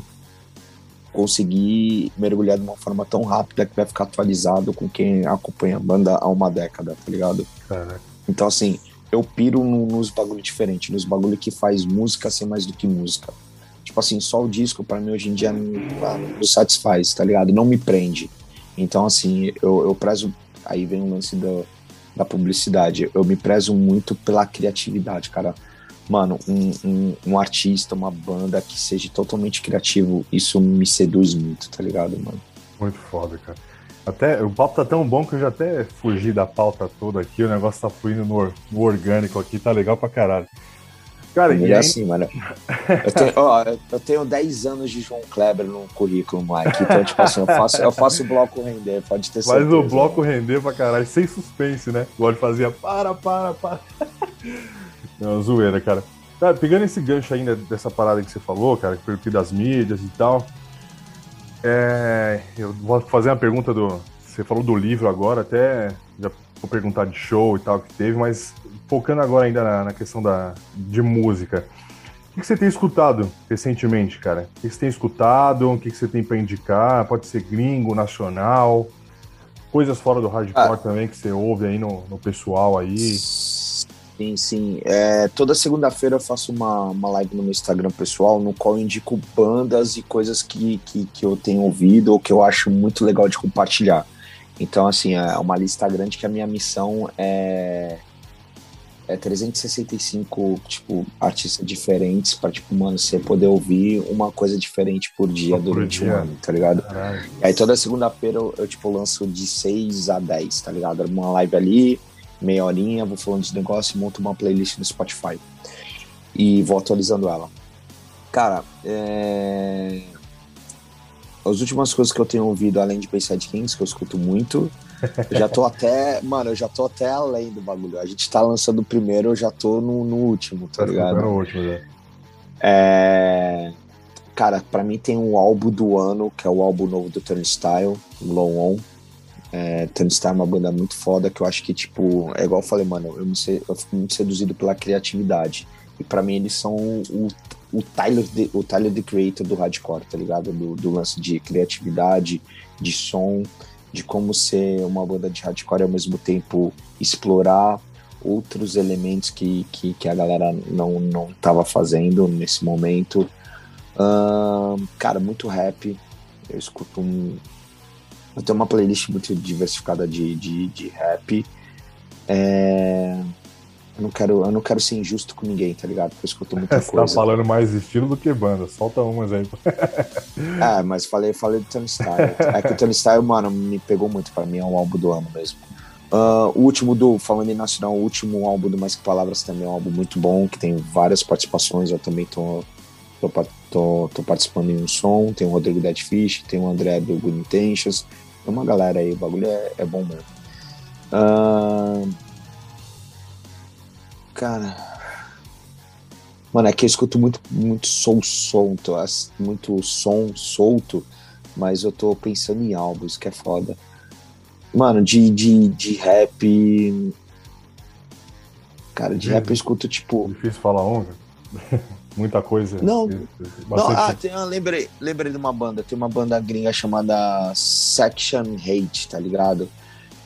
conseguir mergulhar de uma forma tão rápida que vai ficar atualizado com quem acompanha a banda há uma década, tá ligado? Caraca. Então, assim, eu piro nos bagulho diferente, nos bagulho que faz música ser mais do que música. Tipo assim, só o disco para mim hoje em dia não, não satisfaz, tá ligado? Não me prende. Então, assim, eu, eu prezo. Aí vem o lance da, da publicidade. Eu me prezo muito pela criatividade, cara mano, um, um, um, artista, uma banda que seja totalmente criativo, isso me seduz muito, tá ligado, mano? Muito foda, cara. Até, o papo tá tão bom que eu já até fugi da pauta toda aqui, o negócio tá fluindo no, no orgânico aqui, tá legal pra caralho. Cara, e é assim, mano. Eu tenho, ó, eu tenho 10 anos de João Kleber no currículo, Mike. Então, tipo assim, eu faço, eu faço o bloco render, pode ter certeza. Faz o bloco render pra caralho, sem suspense, né? Igual fazia, para, para, para. Não, zoeira, cara. Cara, pegando esse gancho ainda dessa parada que você falou, cara, que foi das mídias e tal. É, eu vou fazer uma pergunta do. Você falou do livro agora, até já vou perguntar de show e tal que teve, mas focando agora ainda na, na questão da, de música. O que você tem escutado recentemente, cara? O que você tem escutado? O que você tem para indicar? Pode ser gringo, nacional, coisas fora do hardcore ah. também que você ouve aí no, no pessoal aí. Sim, sim. É, toda segunda-feira eu faço uma, uma live no meu Instagram pessoal, no qual eu indico bandas e coisas que, que, que eu tenho ouvido ou que eu acho muito legal de compartilhar. Então, assim, é uma lista grande que a minha missão é, é 365, tipo, artistas diferentes para tipo, mano, você poder ouvir uma coisa diferente por dia por durante dia. um ano, tá ligado? Caralho. E aí toda segunda-feira eu, eu, tipo, lanço de 6 a 10, tá ligado? Uma live ali, meia horinha, vou falando de negócio monto uma playlist no Spotify. E vou atualizando ela. Cara, é... as últimas coisas que eu tenho ouvido, além de Bayside Kings, que eu escuto muito, já tô até, mano, eu já tô até além do bagulho. A gente tá lançando o primeiro, eu já tô no, no último, tá, tá ligado? No último, né? É... Cara, pra mim tem um álbum do ano, que é o álbum novo do Turnstile, Low On. É, Turnstile é uma banda muito foda, que eu acho que, tipo, é igual eu falei, mano, eu, me, eu fico muito seduzido pela criatividade. E para mim eles são o, o Tyler, o Tyler the Creator do hardcore, tá ligado? Do, do lance de criatividade, de som, de como ser uma banda de hardcore e ao mesmo tempo explorar outros elementos que, que, que a galera não, não tava fazendo nesse momento. Cara, muito rap. Eu escuto um. Eu tenho uma playlist muito diversificada de, de, de rap. É eu não quero, eu não quero ser injusto com ninguém, tá ligado? Porque eu escuto muita Você coisa. Você tá falando mais estilo do que banda. Solta um exemplo. é, mas falei, falei do Tony Style. É que o Tony Style, mano, me pegou muito. Pra mim é um álbum do ano mesmo. Uh, o último do, falando em nacional, o último álbum do Mais Que Palavras também é um álbum muito bom, que tem várias participações. Eu também tô, tô, tô, tô participando em um som. Tem o Rodrigo Dead Fish, tem o André do Good Intentions. Tem uma galera aí, o bagulho é, é bom mesmo. Uh, Cara. Mano, é que eu escuto muito, muito som solto, muito som solto, mas eu tô pensando em álbuns, que é foda. Mano, de, de, de rap. Cara, de rap eu escuto tipo. Difícil falar um, Muita coisa. Não. não ah, tem, ah, lembrei, lembrei de uma banda. Tem uma banda gringa chamada Section Hate, tá ligado?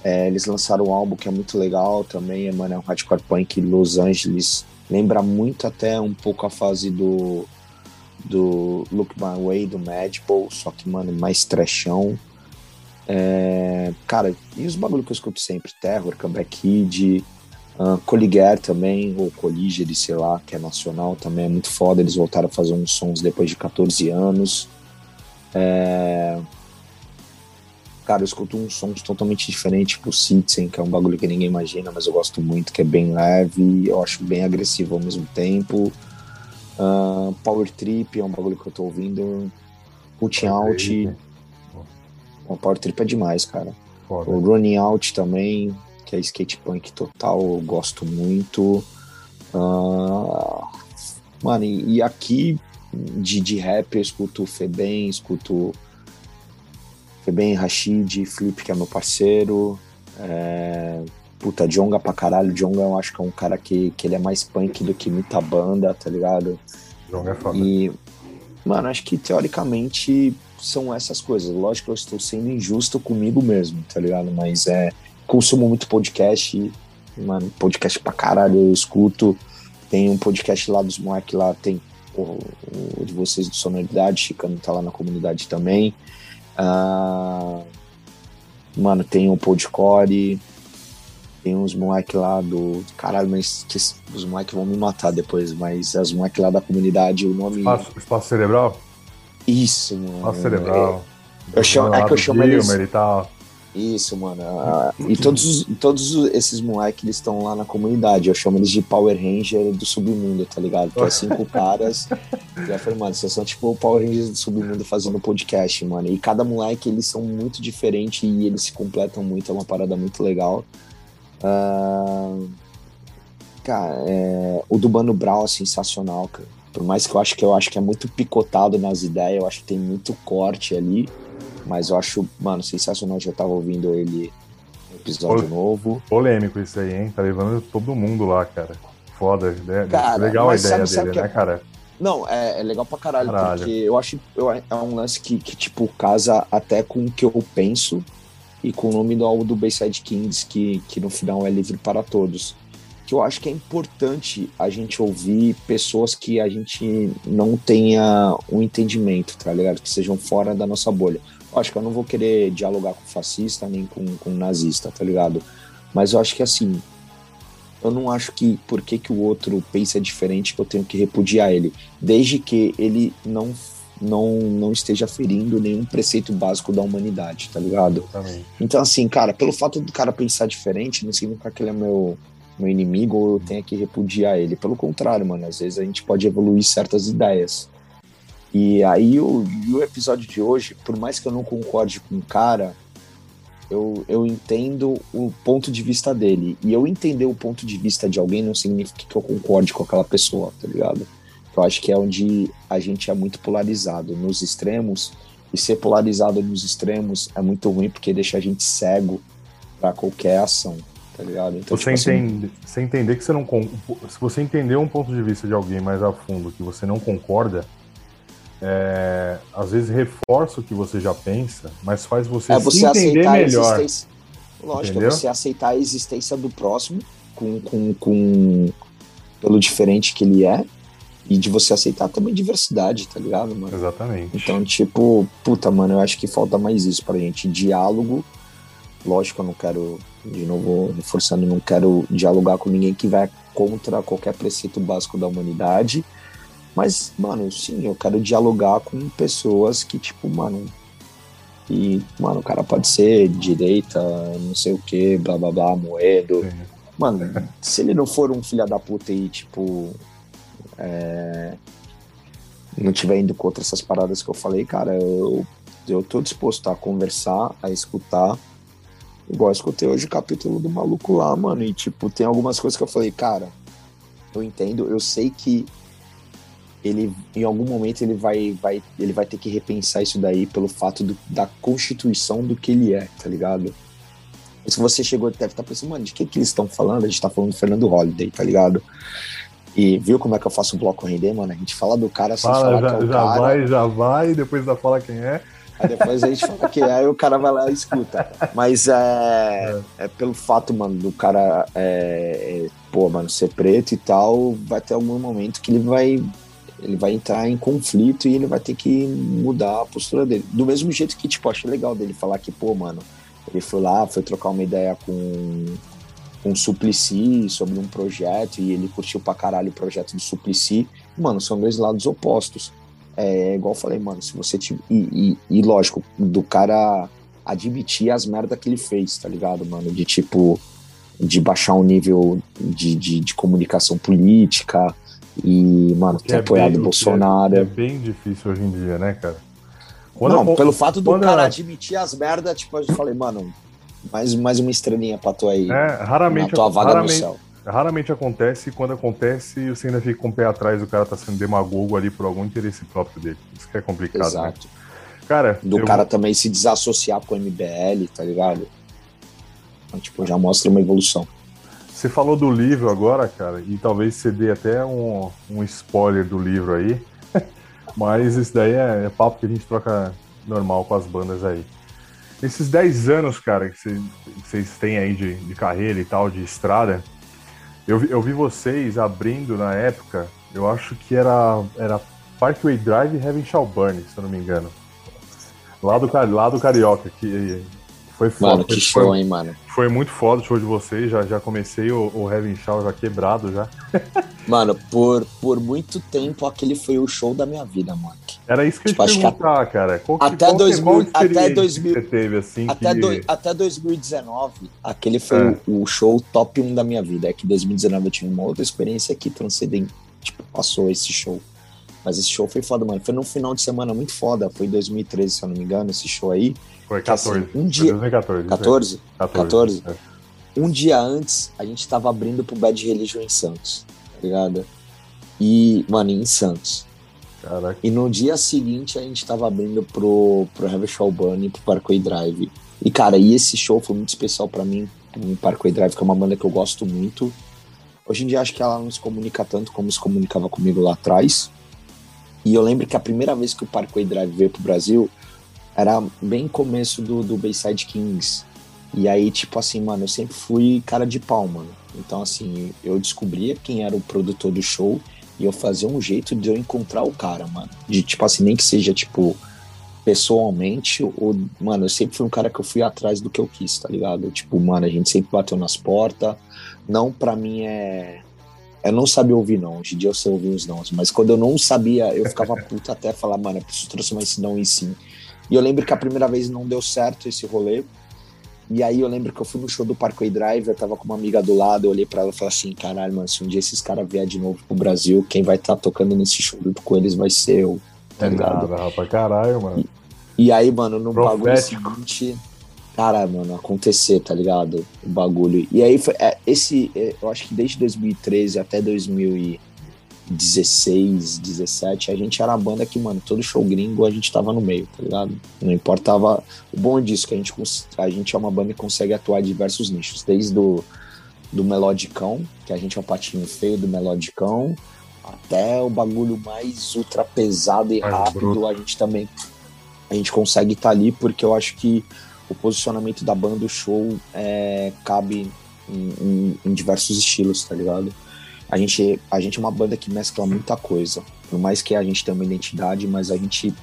É, eles lançaram um álbum que é muito legal também, é, mano, é um hardcore punk Los Angeles. Lembra muito até um pouco a fase do, do Look My Way, do Madball, só que, mano, mais trechão. É, cara, e os bagulho que eu escuto sempre? Terror, Comeback Kid, uh, Coligar também, ou Colliger, sei lá, que é nacional também, é muito foda. Eles voltaram a fazer uns sons depois de 14 anos. É, cara, eu escuto uns sons totalmente diferentes, tipo Citizen, que é um bagulho que ninguém imagina, mas eu gosto muito, que é bem leve, eu acho bem agressivo ao mesmo tempo. Uh, Power Trip é um bagulho que eu tô ouvindo. Putting Out. O Power Trip é demais, cara. Foda. O Running Out também, que é skate punk total, eu gosto muito. Uh, mano, e, e, aqui de, de rap eu escuto Febem, escuto bem Rashid, Flip, que é meu parceiro. É... Puta, Jonga pra caralho. Jonga eu acho que é um cara que, que ele é mais punk do que muita banda, tá ligado? Jonga é foda. E, mano, acho que teoricamente são essas coisas. Lógico que eu estou sendo injusto comigo mesmo, tá ligado? Mas é. Consumo muito podcast, mano, podcast pra caralho, eu escuto. Tem um podcast lá dos moleques lá, tem o, o de vocês do Sonoridade, Chicano tá lá na comunidade também. Uh, mano, tem o Podcore, tem uns moleques lá do. Caralho, mas que, os moleques vão me matar depois, mas as moleques lá da comunidade, o nome. Espaço, espaço cerebral? Isso, mano. Espaço cerebral. É, eu chamo, é que eu chamo eles. E tal. Isso, mano. e todos, todos esses moleques eles estão lá na comunidade. Eu chamo eles de Power Ranger do submundo, tá ligado? Que é cinco caras. Já falei, mano, vocês são tipo o Power Rangers do submundo fazendo podcast, mano. E cada moleque, eles são muito diferentes e eles se completam muito. É uma parada muito legal. Uh... Cara, é... o do Brown é sensacional, cara. Por mais que eu acho que eu acho que é muito picotado nas ideias, eu acho que tem muito corte ali. Mas eu acho, mano, sensacional. Já tava ouvindo ele no episódio Pol novo. Polêmico isso aí, hein? Tá levando todo mundo lá, cara. Foda. Né? Cara, legal a ideia sabe, dele, né, é... cara? Não, é, é, legal pra caralho, caralho, porque eu acho eu, é um lance que, que, tipo, casa até com o que eu penso e com o nome do álbum do Bayside Kings, que, que no final é livre para todos. Que eu acho que é importante a gente ouvir pessoas que a gente não tenha um entendimento, tá ligado? Que sejam fora da nossa bolha. Acho que eu não vou querer dialogar com fascista nem com, com nazista, tá ligado? Mas eu acho que assim, eu não acho que por que, que o outro pensa diferente que eu tenho que repudiar ele, desde que ele não não não esteja ferindo nenhum preceito básico da humanidade, tá ligado? Também. Então assim, cara, pelo fato do cara pensar diferente, não significa que ele é meu meu inimigo ou eu tenha que repudiar ele. Pelo contrário, mano, às vezes a gente pode evoluir certas ideias. E aí o, o episódio de hoje, por mais que eu não concorde com o cara, eu, eu entendo o ponto de vista dele. E eu entender o ponto de vista de alguém não significa que eu concorde com aquela pessoa, tá ligado? Eu acho que é onde a gente é muito polarizado nos extremos. E ser polarizado nos extremos é muito ruim porque deixa a gente cego para qualquer ação, tá ligado? Então, você, tipo entende, assim, você entender que você não. Se você entender um ponto de vista de alguém mais a fundo que você não concorda, é, às vezes reforça o que você já pensa, mas faz você, é, você se entender melhor. Lógico, é você aceitar a existência do próximo com, com, com pelo diferente que ele é e de você aceitar também diversidade, tá ligado, mano? Exatamente. Então, tipo, puta, mano, eu acho que falta mais isso pra gente. Diálogo. Lógico, eu não quero, de novo, reforçando, não quero dialogar com ninguém que vai contra qualquer preceito básico da humanidade mas, mano, sim, eu quero dialogar com pessoas que, tipo, mano. E, mano, o cara pode ser direita, não sei o que, blá blá blá, moedo. Sim. Mano, se ele não for um filho da puta e, tipo. É, não tiver indo contra essas paradas que eu falei, cara, eu, eu tô disposto a conversar, a escutar. Igual eu escutei hoje o capítulo do maluco lá, mano. E, tipo, tem algumas coisas que eu falei, cara, eu entendo, eu sei que ele em algum momento ele vai, vai, ele vai ter que repensar isso daí pelo fato do, da constituição do que ele é, tá ligado? Se você chegou, deve estar tá pensando, mano, de que, que eles estão falando? A gente tá falando do Fernando Holliday, tá ligado? E viu como é que eu faço o bloco render, mano? A gente fala do cara sem fala, falar já, que é já cara. vai, já vai, depois da fala quem é. Aí depois a gente fala que é, aí o cara vai lá e escuta. Mas é, é. é pelo fato, mano, do cara, é, é, pô, mano, ser preto e tal, vai ter algum momento que ele vai ele vai entrar em conflito e ele vai ter que mudar a postura dele. Do mesmo jeito que, tipo, achei legal dele falar que, pô, mano, ele foi lá, foi trocar uma ideia com, com o Suplicy sobre um projeto e ele curtiu pra caralho o projeto do Suplicy. Mano, são dois lados opostos. É igual eu falei, mano, se você. Te, e, e, e lógico, do cara admitir as merdas que ele fez, tá ligado, mano? De tipo. De baixar o nível de, de, de comunicação política, e, mano, ter é apoiado bem, o Bolsonaro. É, é, bem difícil hoje em dia, né, cara? Quando não, eu, pelo fato do cara admitir as merdas, tipo, eu falei, mano, mais, mais uma estrelinha pra tu aí. É, raramente, tua vaga raramente, no céu. Raramente acontece, e quando acontece, você ainda fica com o pé atrás, o cara tá sendo demagogo ali por algum interesse próprio dele. Isso que é complicado, né? Exato. Né? Cara, do cara vou... também se desassociar com o MBL, tá ligado? Então, tipo, já mostra uma evolução. Você falou do livro agora, cara, e talvez você dê até um, um spoiler do livro aí. Mas isso daí é, é, papo que a gente troca normal com as bandas aí. Esses 10 anos, cara, que vocês têm aí de, de, carreira e tal, de estrada, eu, eu vi vocês abrindo na época, eu acho que era, era Parkway Drive e Heaven Shall Burn, se eu não me engano. Lá do, lá do Carioca, que foi foda. Mano, que show, foi, hein, mano. Foi muito foda o show de vocês. Já, já comecei o, o Heaven Shaw já quebrado já. mano, por, por muito tempo aquele foi o show da minha vida, mano. Era isso que tipo, eu ia te perguntar, que, cara. Qual, até, qual, 2000, qual até 2000, você teve, assim, até, que... do, até 2019, aquele foi é. o, o, show top 1 da minha vida. É que 2019 eu tive uma outra experiência que transcendente, tipo, passou esse show. Mas esse show foi foda, mano. Foi num final de semana muito foda. Foi em 2013, se eu não me engano, esse show aí. Foi 14. Assim, um dia... 2014. 14? 14. 14. É. Um dia antes, a gente tava abrindo pro Bad Religion em Santos, tá ligado? E, mano, em Santos. Caraca. E no dia seguinte, a gente tava abrindo pro, pro Heavy Show Bunny, pro Parkway Drive. E, cara, e esse show foi muito especial para mim, o Parkway Drive, que é uma banda que eu gosto muito. Hoje em dia, acho que ela não se comunica tanto como se comunicava comigo lá atrás. E eu lembro que a primeira vez que o Parkway Drive veio pro Brasil era bem começo do, do Bayside Kings. E aí, tipo assim, mano, eu sempre fui cara de pau, mano. Então, assim, eu descobria quem era o produtor do show e eu fazia um jeito de eu encontrar o cara, mano. De, tipo assim, nem que seja, tipo, pessoalmente, ou, mano, eu sempre fui um cara que eu fui atrás do que eu quis, tá ligado? Tipo, mano, a gente sempre bateu nas portas. Não, pra mim é. Eu não sabia ouvir, não. Hoje em dia eu sei ouvir os não. Mas quando eu não sabia, eu ficava puto até falar, mano, eu preciso transformar esse não em sim. E eu lembro que a primeira vez não deu certo esse rolê. E aí eu lembro que eu fui no show do Parkway Drive, eu tava com uma amiga do lado, eu olhei pra ela e falei assim, caralho, mano, se um dia esses caras vier de novo pro Brasil, quem vai estar tá tocando nesse show junto com eles vai ser eu. tá é ligado? Nada, pra caralho, mano. E, e aí, mano, no Profético. bagulho seguinte, cara, mano, acontecer, tá ligado? O bagulho. E aí, foi, é, esse, é, eu acho que desde 2013 até 2016, 17, a gente era a banda que, mano, todo show gringo a gente tava no meio, tá ligado? Não importava. O bom disso, que a gente, a gente é uma banda que consegue atuar em diversos nichos, desde o do melodicão, que a gente é o patinho feio do melodicão, até o bagulho mais ultra pesado e rápido, a gente também a gente consegue estar tá ali porque eu acho que o posicionamento da banda, o show, é, cabe em, em, em, diversos estilos, tá ligado? A gente, a gente é uma banda que mescla muita coisa. Por mais que a gente tenha uma identidade, mas a gente.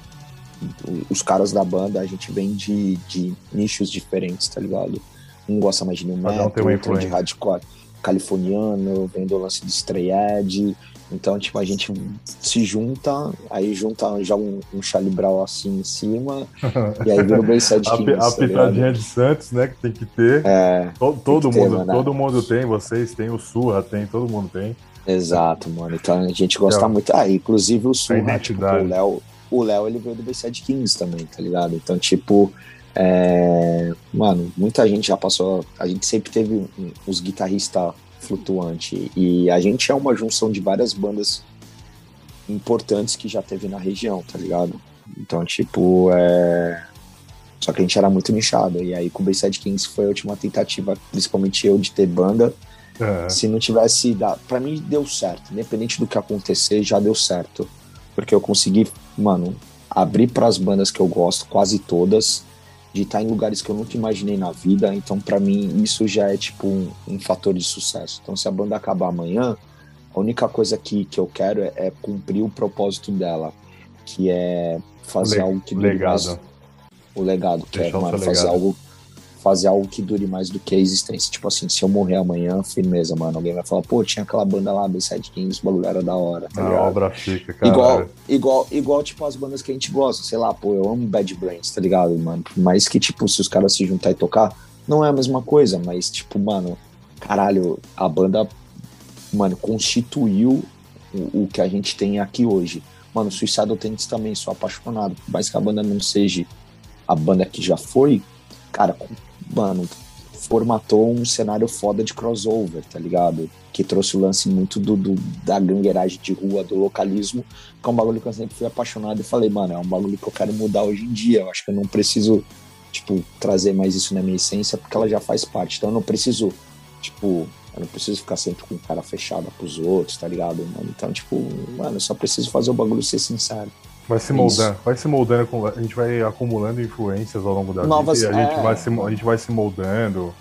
Os caras da banda, a gente vem de, de nichos diferentes, tá ligado? Um gosta mais de new metal, outro de hardcore californiano, vem do lance de Stray Edge. Então, tipo, a gente se junta, aí junta já um, um Charlie Brown assim em cima, e aí vira o Bayside Kings. A, a tá pitadinha de Santos, né, que tem que ter. É, todo, todo mundo, ter, todo mundo tem, vocês têm, o Surra tem, todo mundo tem. Exato, mano. Então a gente gosta é, muito. Ah, inclusive o Surra, tipo, o Léo, o Léo ele veio do Bayside Kings também, tá ligado? Então, tipo, é, mano, muita gente já passou. A gente sempre teve os guitarristas flutuantes e a gente é uma junção de várias bandas importantes que já teve na região, tá ligado? Então, tipo, é. Só que a gente era muito nichado. E aí com o Bayside Kings foi a última tentativa, principalmente eu, de ter banda. Uhum. Se não tivesse dado. Pra mim deu certo. Independente do que acontecer, já deu certo. Porque eu consegui, mano, abrir para as bandas que eu gosto, quase todas de estar em lugares que eu nunca imaginei na vida. Então, para mim, isso já é tipo um, um, fator de sucesso. Então, se a banda acabar amanhã, a única coisa que, que eu quero é, é cumprir o propósito dela, que é fazer Le algo que legado. Mais, o legado, que é mano, fazer legado. algo fazer algo que dure mais do que a existência. Tipo assim, se eu morrer amanhã, firmeza, mano. Alguém vai falar, pô, tinha aquela banda lá, B7 Kings, o bagulho era da hora. Tá a obra fica, cara. Igual, igual, igual, tipo, as bandas que a gente gosta. Sei lá, pô, eu amo Bad Brains, tá ligado, mano? Mas que, tipo, se os caras se juntar e tocar, não é a mesma coisa, mas, tipo, mano, caralho, a banda, mano, constituiu o, o que a gente tem aqui hoje. Mano, Suicidal Tennis também sou apaixonado. Por mais que a banda não seja a banda que já foi, cara, mano, formatou um cenário foda de crossover, tá ligado? Que trouxe o lance muito do, do, da gangueiragem de rua, do localismo, que é um bagulho que eu sempre fui apaixonado e falei, mano, é um bagulho que eu quero mudar hoje em dia. Eu acho que eu não preciso, tipo, trazer mais isso na minha essência, porque ela já faz parte. Então eu não preciso, tipo, eu não preciso ficar sempre com cara fechada pros outros, tá ligado, mano? Então, tipo, mano, eu só preciso fazer o bagulho ser sincero. Vai se moldando, vai se moldando, a gente vai acumulando influências ao longo da Novas, vida e a, é... gente vai se, a gente vai se moldando.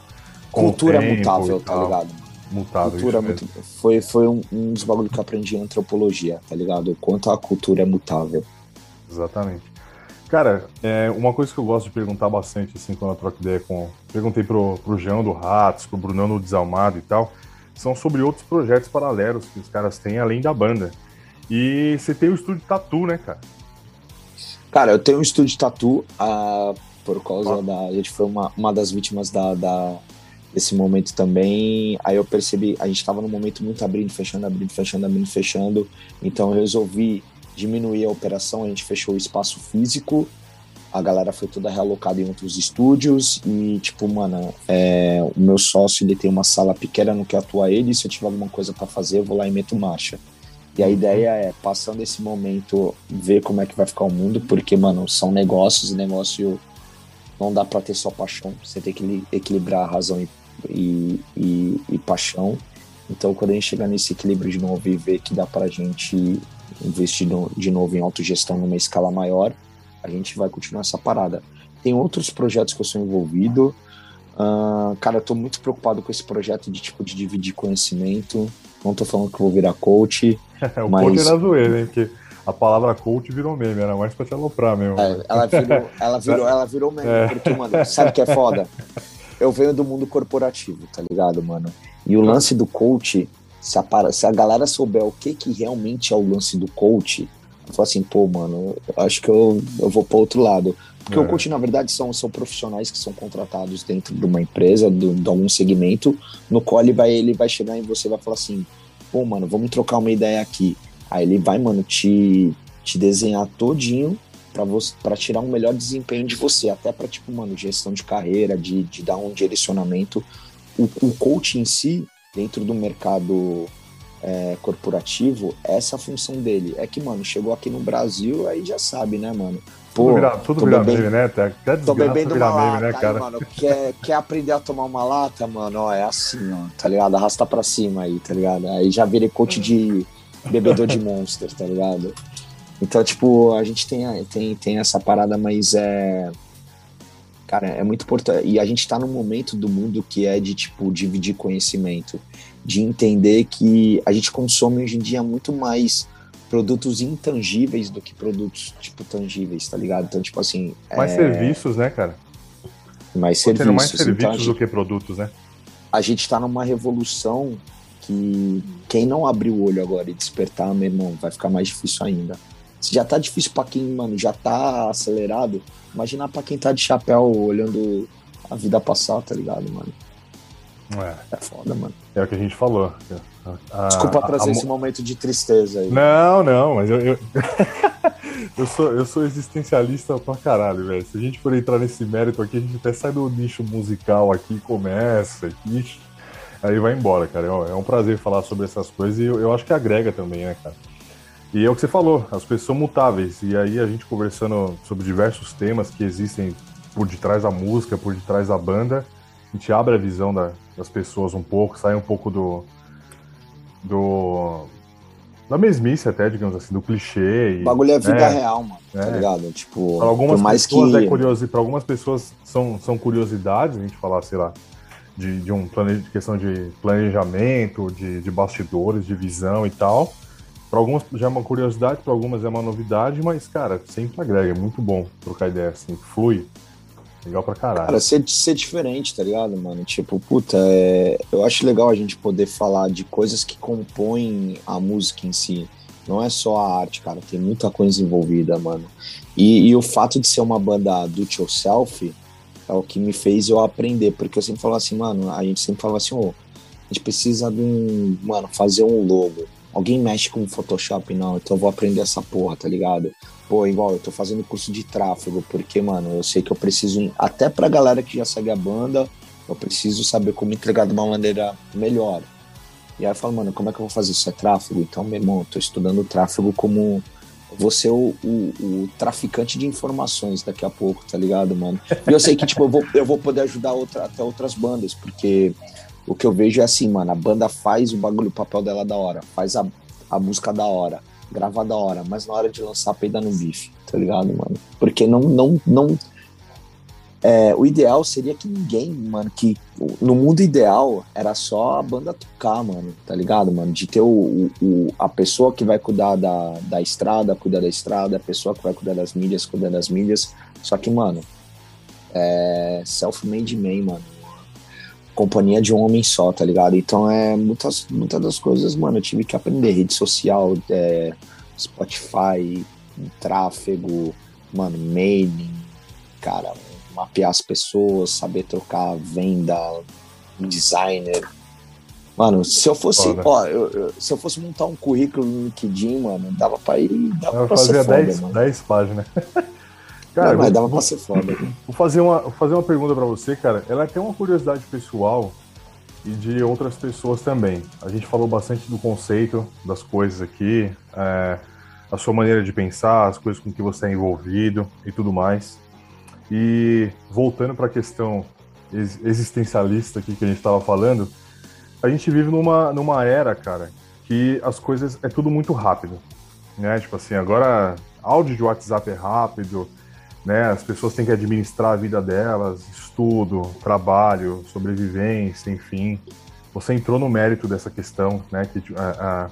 Cultura é mutável, tá ligado? Mutável. Cultura muito, foi, foi um, um dos bagulhos que eu aprendi em antropologia, tá ligado? Quanto a cultura é mutável. Exatamente. Cara, é, uma coisa que eu gosto de perguntar bastante, assim, quando eu troco ideia com. Perguntei pro, pro Jean do Ratos, pro Brunão do Desalmado e tal, são sobre outros projetos paralelos que os caras têm além da banda. E você tem o estúdio Tatu, né, cara? Cara, eu tenho um estúdio tatu uh, por causa ah. da. A gente foi uma, uma das vítimas da, da, desse momento também. Aí eu percebi, a gente estava num momento muito abrindo, fechando, abrindo, fechando, abrindo, fechando. Então eu resolvi diminuir a operação, a gente fechou o espaço físico. A galera foi toda realocada em outros estúdios e, tipo, mano, é, o meu sócio ele tem uma sala pequena, não quer atuar ele. Se eu tiver alguma coisa para fazer, eu vou lá e meto marcha. E a ideia é, passando esse momento, ver como é que vai ficar o mundo, porque, mano, são negócios e negócio não dá para ter só paixão, você tem que equilibrar a razão e, e, e, e, paixão. Então, quando a gente chegar nesse equilíbrio de novo e ver que dá pra gente investir no, de novo em autogestão numa escala maior, a gente vai continuar essa parada. Tem outros projetos que eu sou envolvido. Uh, cara, eu tô muito preocupado com esse projeto de tipo de dividir conhecimento. Não tô falando que vou virar coach. o mas... coach era zoeira, hein? Porque a palavra coach virou meme, era mais pra te aloprar mesmo. É, ela, virou, ela, virou, ela virou meme, é. porque, mano, sabe o que é foda? Eu venho do mundo corporativo, tá ligado, mano? E o lance do coach, se a, se a galera souber o que, que realmente é o lance do coach, eu falo assim, pô, mano, acho que eu, eu vou pro outro lado. Porque é. o coach, na verdade, são, são profissionais que são contratados dentro de uma empresa, de, de algum segmento, no qual ele vai, ele vai chegar em você e vai falar assim, pô, mano, vamos trocar uma ideia aqui. Aí ele vai, mano, te, te desenhar todinho para tirar um melhor desempenho de você, até para tipo, mano, gestão de carreira, de, de dar um direcionamento. O, o coach em si, dentro do mercado é, corporativo, essa é a função dele. É que, mano, chegou aqui no Brasil, aí já sabe, né, mano? Pô, tudo vira, tudo vira bebendo, meme, né? Até tô bebendo uma lata, meme, né, cara? Aí, mano, quer, quer aprender a tomar uma lata, mano? Ó, é assim, ó, tá ligado? Arrasta pra cima aí, tá ligado? Aí já virei coach de bebedor de monster, tá ligado? Então, tipo, a gente tem, tem, tem essa parada, mas é. Cara, é muito importante. E a gente tá num momento do mundo que é de, tipo, dividir conhecimento, de entender que a gente consome hoje em dia muito mais produtos intangíveis do que produtos, tipo, tangíveis, tá ligado? Então, tipo assim. Mais é... serviços, né, cara? Mais serviços. mais serviços então, gente... do que produtos, né? A gente tá numa revolução que quem não abrir o olho agora e despertar, meu irmão, vai ficar mais difícil ainda. Se já tá difícil para quem, mano, já tá acelerado, imagina para quem tá de chapéu olhando a vida passar, tá ligado, mano? É. é foda, mano. É o que a gente falou. A, Desculpa trazer a, a, esse momento de tristeza aí. Não, não, mas eu. Eu, eu, sou, eu sou existencialista pra caralho, velho. Se a gente for entrar nesse mérito aqui, a gente até sai do nicho musical aqui, começa, aqui, aí vai embora, cara. É, é um prazer falar sobre essas coisas e eu, eu acho que agrega também, né, cara? E é o que você falou, as pessoas são mutáveis. E aí a gente conversando sobre diversos temas que existem por detrás da música, por detrás da banda, a gente abre a visão da, das pessoas um pouco, sai um pouco do, do da mesmice até, digamos assim, do clichê. E, o bagulho é vida né? real, mano, tá é. ligado? Tipo, para algumas mais pessoas que... é curioso, para algumas pessoas são, são curiosidades, a gente falar, sei lá, de, de um plane... de questão de planejamento, de, de bastidores, de visão e tal. Para algumas já é uma curiosidade, para algumas é uma novidade, mas, cara, sempre agrega, é muito bom trocar ideia assim, flui. Legal pra caralho. Cara, ser, ser diferente, tá ligado, mano? Tipo, puta, é... eu acho legal a gente poder falar de coisas que compõem a música em si. Não é só a arte, cara, tem muita coisa envolvida, mano. E, e o fato de ser uma banda do yourself é o que me fez eu aprender, porque eu sempre falava assim, mano, a gente sempre falava assim, ô, oh, a gente precisa de um, mano, fazer um logo. Alguém mexe com Photoshop? Não, então eu vou aprender essa porra, tá ligado? Pô, igual, eu tô fazendo curso de tráfego, porque, mano, eu sei que eu preciso, até pra galera que já segue a banda, eu preciso saber como entregar de uma maneira melhor. E aí eu falo, mano, como é que eu vou fazer isso? É tráfego? Então, meu irmão, eu tô estudando tráfego como você o, o, o, traficante de informações daqui a pouco, tá ligado, mano? E eu sei que, tipo, eu vou, eu vou poder ajudar outra, até outras bandas, porque o que eu vejo é assim, mano, a banda faz o bagulho, o papel dela da hora, faz a, a música da hora, gravar da hora, mas na hora de lançar, peida no bife, tá ligado, mano? Porque não, não, não. É, o ideal seria que ninguém, mano, que no mundo ideal era só a banda tocar, mano, tá ligado, mano? De ter o, o, a pessoa que vai cuidar da, da estrada, cuidar da estrada, a pessoa que vai cuidar das mídias, cuidar das mídias. Só que, mano, é self-made man, mano companhia de um homem só, tá ligado? Então é muitas, muitas das coisas, mano, eu tive que aprender rede social, é, Spotify, tráfego, mano, mailing, cara, mapear as pessoas, saber trocar venda, designer. Mano, se eu fosse, foda. ó, eu, eu, se eu fosse montar um currículo no LinkedIn, mano, dava pra ir, dava eu pra ser foda, 10, mano. 10 páginas. Cara, não, mas dava pra ser foda. Vou fazer uma, vou fazer uma pergunta para você, cara. Ela tem uma curiosidade pessoal e de outras pessoas também. A gente falou bastante do conceito das coisas aqui, é, a sua maneira de pensar, as coisas com que você é envolvido e tudo mais. E voltando para a questão existencialista aqui que a gente estava falando, a gente vive numa, numa era, cara, que as coisas é tudo muito rápido, né? Tipo assim, agora áudio de WhatsApp é rápido, né? As pessoas têm que administrar a vida delas, estudo, trabalho, sobrevivência, enfim. Você entrou no mérito dessa questão, né? Que a,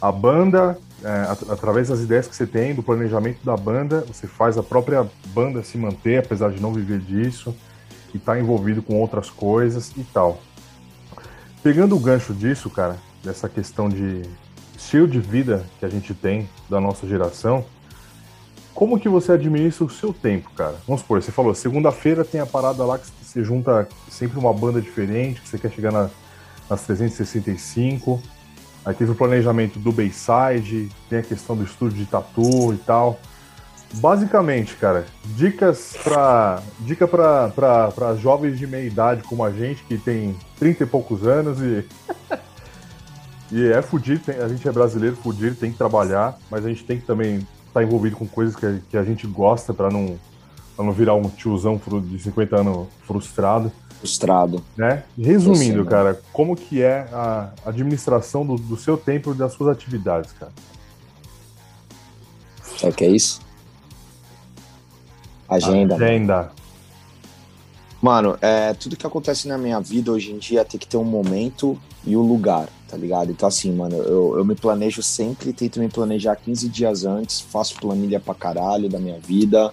a, a banda, é, através das ideias que você tem, do planejamento da banda, você faz a própria banda se manter, apesar de não viver disso, e tá envolvido com outras coisas e tal. Pegando o gancho disso, cara, dessa questão de estilo de vida que a gente tem da nossa geração, como que você administra o seu tempo, cara? Vamos supor, você falou, segunda-feira tem a parada lá que você junta sempre uma banda diferente, que você quer chegar na, nas 365. Aí teve o planejamento do Bayside, tem a questão do estúdio de tatu e tal. Basicamente, cara, dicas para dica para jovens de meia idade como a gente, que tem 30 e poucos anos e. e é fudido, a gente é brasileiro, fudido, tem que trabalhar, mas a gente tem que também tá envolvido com coisas que, que a gente gosta para não, pra não virar um tiozão de 50 anos frustrado. Frustrado. Né? Resumindo, sei, cara, como que é a administração do, do seu tempo e das suas atividades, cara? Sabe o que é isso? Agenda. Agenda. Mano, é, tudo que acontece na minha vida hoje em dia tem que ter um momento e o um lugar, tá ligado? Então, assim, mano, eu, eu me planejo sempre, tento me planejar 15 dias antes, faço planilha pra caralho da minha vida,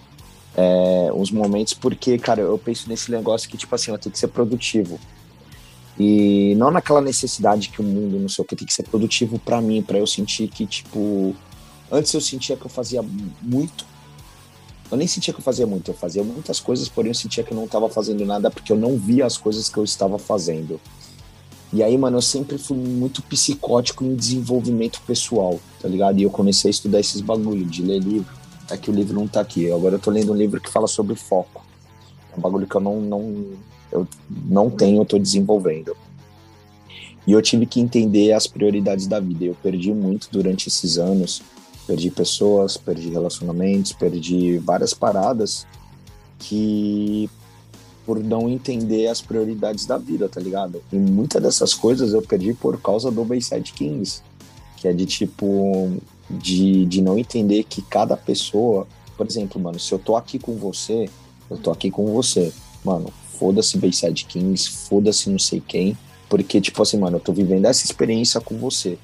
é, uns momentos, porque, cara, eu penso nesse negócio que, tipo assim, eu tenho que ser produtivo. E não naquela necessidade que o mundo, não sei o que, tem que ser produtivo para mim, para eu sentir que, tipo, antes eu sentia que eu fazia muito eu nem sentia que eu fazia muito, eu fazia muitas coisas, porém eu sentia que eu não estava fazendo nada porque eu não via as coisas que eu estava fazendo. E aí, mano, eu sempre fui muito psicótico em desenvolvimento pessoal, tá ligado? E eu comecei a estudar esses bagulho de ler livro. É que o livro não tá aqui. Agora eu tô lendo um livro que fala sobre foco. É um bagulho que eu não, não, eu não tenho, eu tô desenvolvendo. E eu tive que entender as prioridades da vida. Eu perdi muito durante esses anos Perdi pessoas, perdi relacionamentos, perdi várias paradas que por não entender as prioridades da vida, tá ligado? E muitas dessas coisas eu perdi por causa do Bayside Kings, que é de tipo de, de não entender que cada pessoa, por exemplo, mano, se eu tô aqui com você, eu tô aqui com você, mano, foda-se Bayside Kings, foda-se não sei quem, porque tipo assim, mano, eu tô vivendo essa experiência com você.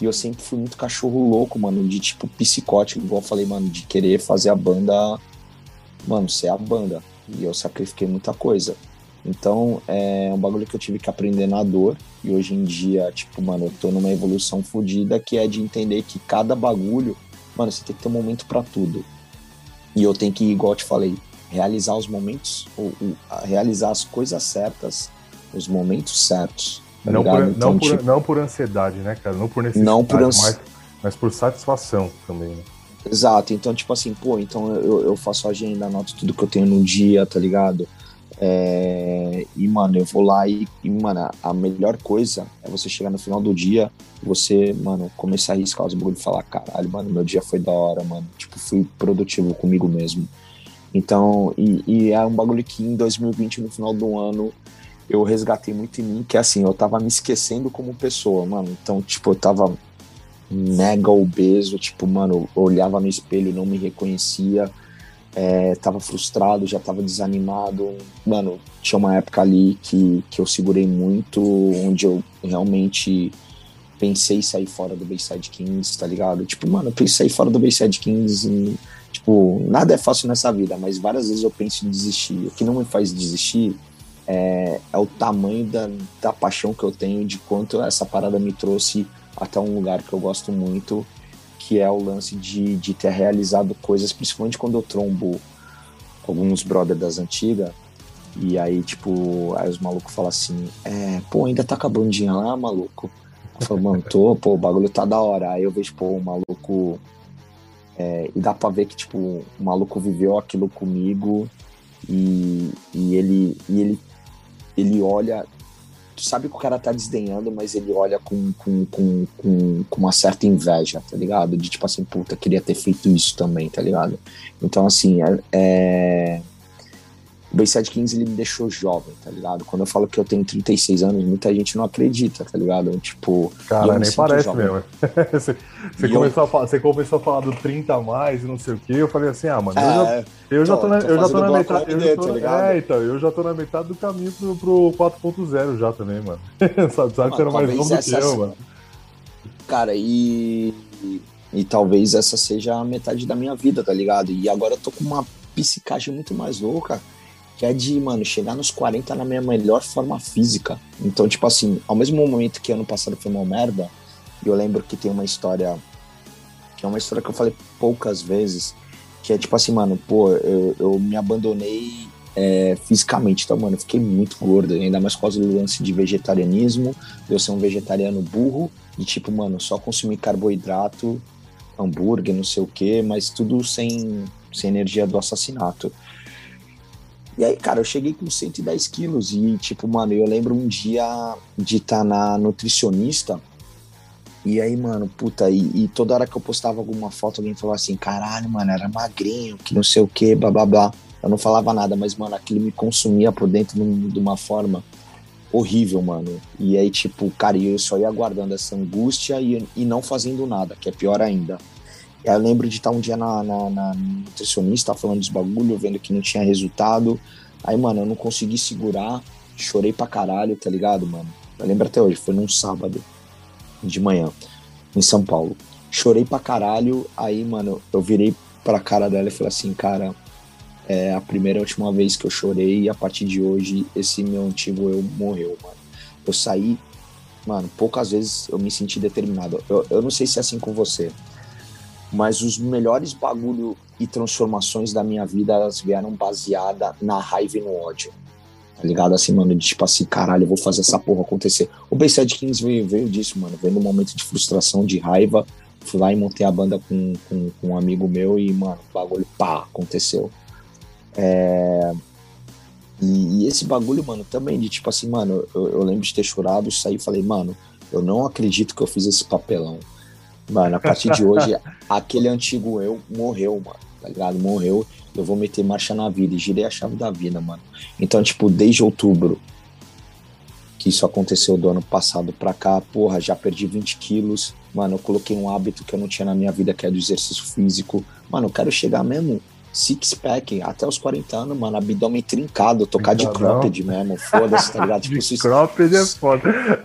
E eu sempre fui muito cachorro louco, mano, de tipo psicótico, igual eu falei, mano, de querer fazer a banda, mano, ser a banda. E eu sacrifiquei muita coisa. Então, é um bagulho que eu tive que aprender na dor. E hoje em dia, tipo, mano, eu tô numa evolução fodida que é de entender que cada bagulho, mano, você tem que ter um momento para tudo. E eu tenho que, igual eu te falei, realizar os momentos, ou, ou realizar as coisas certas, os momentos certos. Tá não, por, então, não, por, tipo, não por ansiedade, né, cara? Não por necessidade, não por ans... mas, mas por satisfação também, né? Exato, então, tipo assim, pô, então eu, eu faço agenda, anoto tudo que eu tenho no dia, tá ligado? É... E, mano, eu vou lá e, e, mano, a melhor coisa é você chegar no final do dia você, mano, começar a riscar os bagulhos e falar, caralho, mano, meu dia foi da hora, mano. Tipo, fui produtivo comigo mesmo. Então, e, e é um bagulho que em 2020, no final do ano, eu resgatei muito em mim, que é assim, eu tava me esquecendo como pessoa, mano. Então, tipo, eu tava mega obeso, tipo, mano, olhava no espelho, não me reconhecia, é, tava frustrado, já tava desanimado. Mano, tinha uma época ali que, que eu segurei muito, onde eu realmente pensei em sair fora do Bayside Kings, tá ligado? Tipo, mano, eu pensei em sair fora do Bayside Kings e, tipo, nada é fácil nessa vida, mas várias vezes eu penso em desistir. O que não me faz desistir é, é o tamanho da, da paixão que eu tenho de quanto essa parada me trouxe até um lugar que eu gosto muito, que é o lance de, de ter realizado coisas, principalmente quando eu trombo alguns brothers das antigas, e aí, tipo, aí os malucos falam assim, é, pô, ainda tá com a lá, maluco? Eu falo, mano, tô, pô, o bagulho tá da hora. Aí eu vejo, pô, o maluco. É, e dá pra ver que, tipo, o maluco viveu aquilo comigo e, e, ele, e ele ele olha. Tu sabe que o cara tá desdenhando, mas ele olha com, com, com, com, com uma certa inveja, tá ligado? De tipo assim, puta, queria ter feito isso também, tá ligado? Então, assim, é, é o Bayside Kings ele me deixou jovem, tá ligado? Quando eu falo que eu tenho 36 anos, muita gente não acredita, tá ligado? Tipo. Cara, nem parece jovem. mesmo. você, você começou eu... a falar, você começou a falar do 30 a mais e não sei o que. Eu falei assim, ah, mano, é, eu, já, eu, tô, já tô, na, eu já tô na metade. Eu tô, tá é, então, eu já tô na metade do caminho pro, pro 4.0 já também, mano. sabe, sabe que você era mais novo do que eu, mano. Cara, e, e. E talvez essa seja a metade da minha vida, tá ligado? E agora eu tô com uma psicagem muito mais louca que é de, mano, chegar nos 40 na minha melhor forma física. Então, tipo assim, ao mesmo momento que ano passado foi uma merda, eu lembro que tem uma história, que é uma história que eu falei poucas vezes, que é tipo assim, mano, pô, eu, eu me abandonei é, fisicamente. Então, mano, eu fiquei muito gordo, ainda mais por causa do lance de vegetarianismo, de eu ser um vegetariano burro, e tipo, mano, só consumir carboidrato, hambúrguer, não sei o que, mas tudo sem, sem energia do assassinato. E aí, cara, eu cheguei com 110 quilos e, tipo, mano, eu lembro um dia de estar tá na nutricionista e aí, mano, puta, e, e, toda hora que eu postava alguma foto, alguém falava assim, caralho, mano, era magrinho, que não sei o que, blá blá blá. Eu não falava nada, mas, mano, aquilo me consumia por dentro de uma forma horrível, mano. E aí, tipo, cara, eu só ia aguardando essa angústia e, e não fazendo nada, que é pior ainda. Eu lembro de estar um dia na, na, na nutricionista falando dos bagulho, vendo que não tinha resultado. Aí, mano, eu não consegui segurar, chorei pra caralho, tá ligado, mano? Eu lembro até hoje, foi num sábado de manhã, em São Paulo. Chorei pra caralho, aí, mano, eu virei pra cara dela e falei assim, cara, é a primeira e última vez que eu chorei e a partir de hoje esse meu antigo eu morreu, mano. Eu saí, mano, poucas vezes eu me senti determinado. Eu, eu não sei se é assim com você, mas os melhores bagulho e transformações da minha vida elas vieram baseada na raiva e no ódio. Tá ligado? Assim, mano, de tipo assim, caralho, eu vou fazer essa porra acontecer. O Bayside Kings veio, veio disso, mano, veio num momento de frustração, de raiva. Fui lá e montei a banda com, com, com um amigo meu e, mano, o bagulho, pá, aconteceu. É... E, e, esse bagulho, mano, também de tipo assim, mano, eu, eu lembro de ter chorado, saí e falei, mano, eu não acredito que eu fiz esse papelão. Mano, a partir de hoje, aquele antigo eu morreu, mano, tá ligado? Morreu, eu vou meter marcha na vida e girei a chave da vida, mano. Então, tipo, desde outubro, que isso aconteceu do ano passado pra cá, porra, já perdi 20 quilos. Mano, eu coloquei um hábito que eu não tinha na minha vida, que é do exercício físico. Mano, eu quero chegar mesmo six pack até os 40 anos, mano, abdômen trincado, tocar de cropped mesmo, foda-se, tá ligado? Tipo, de cropped é foda.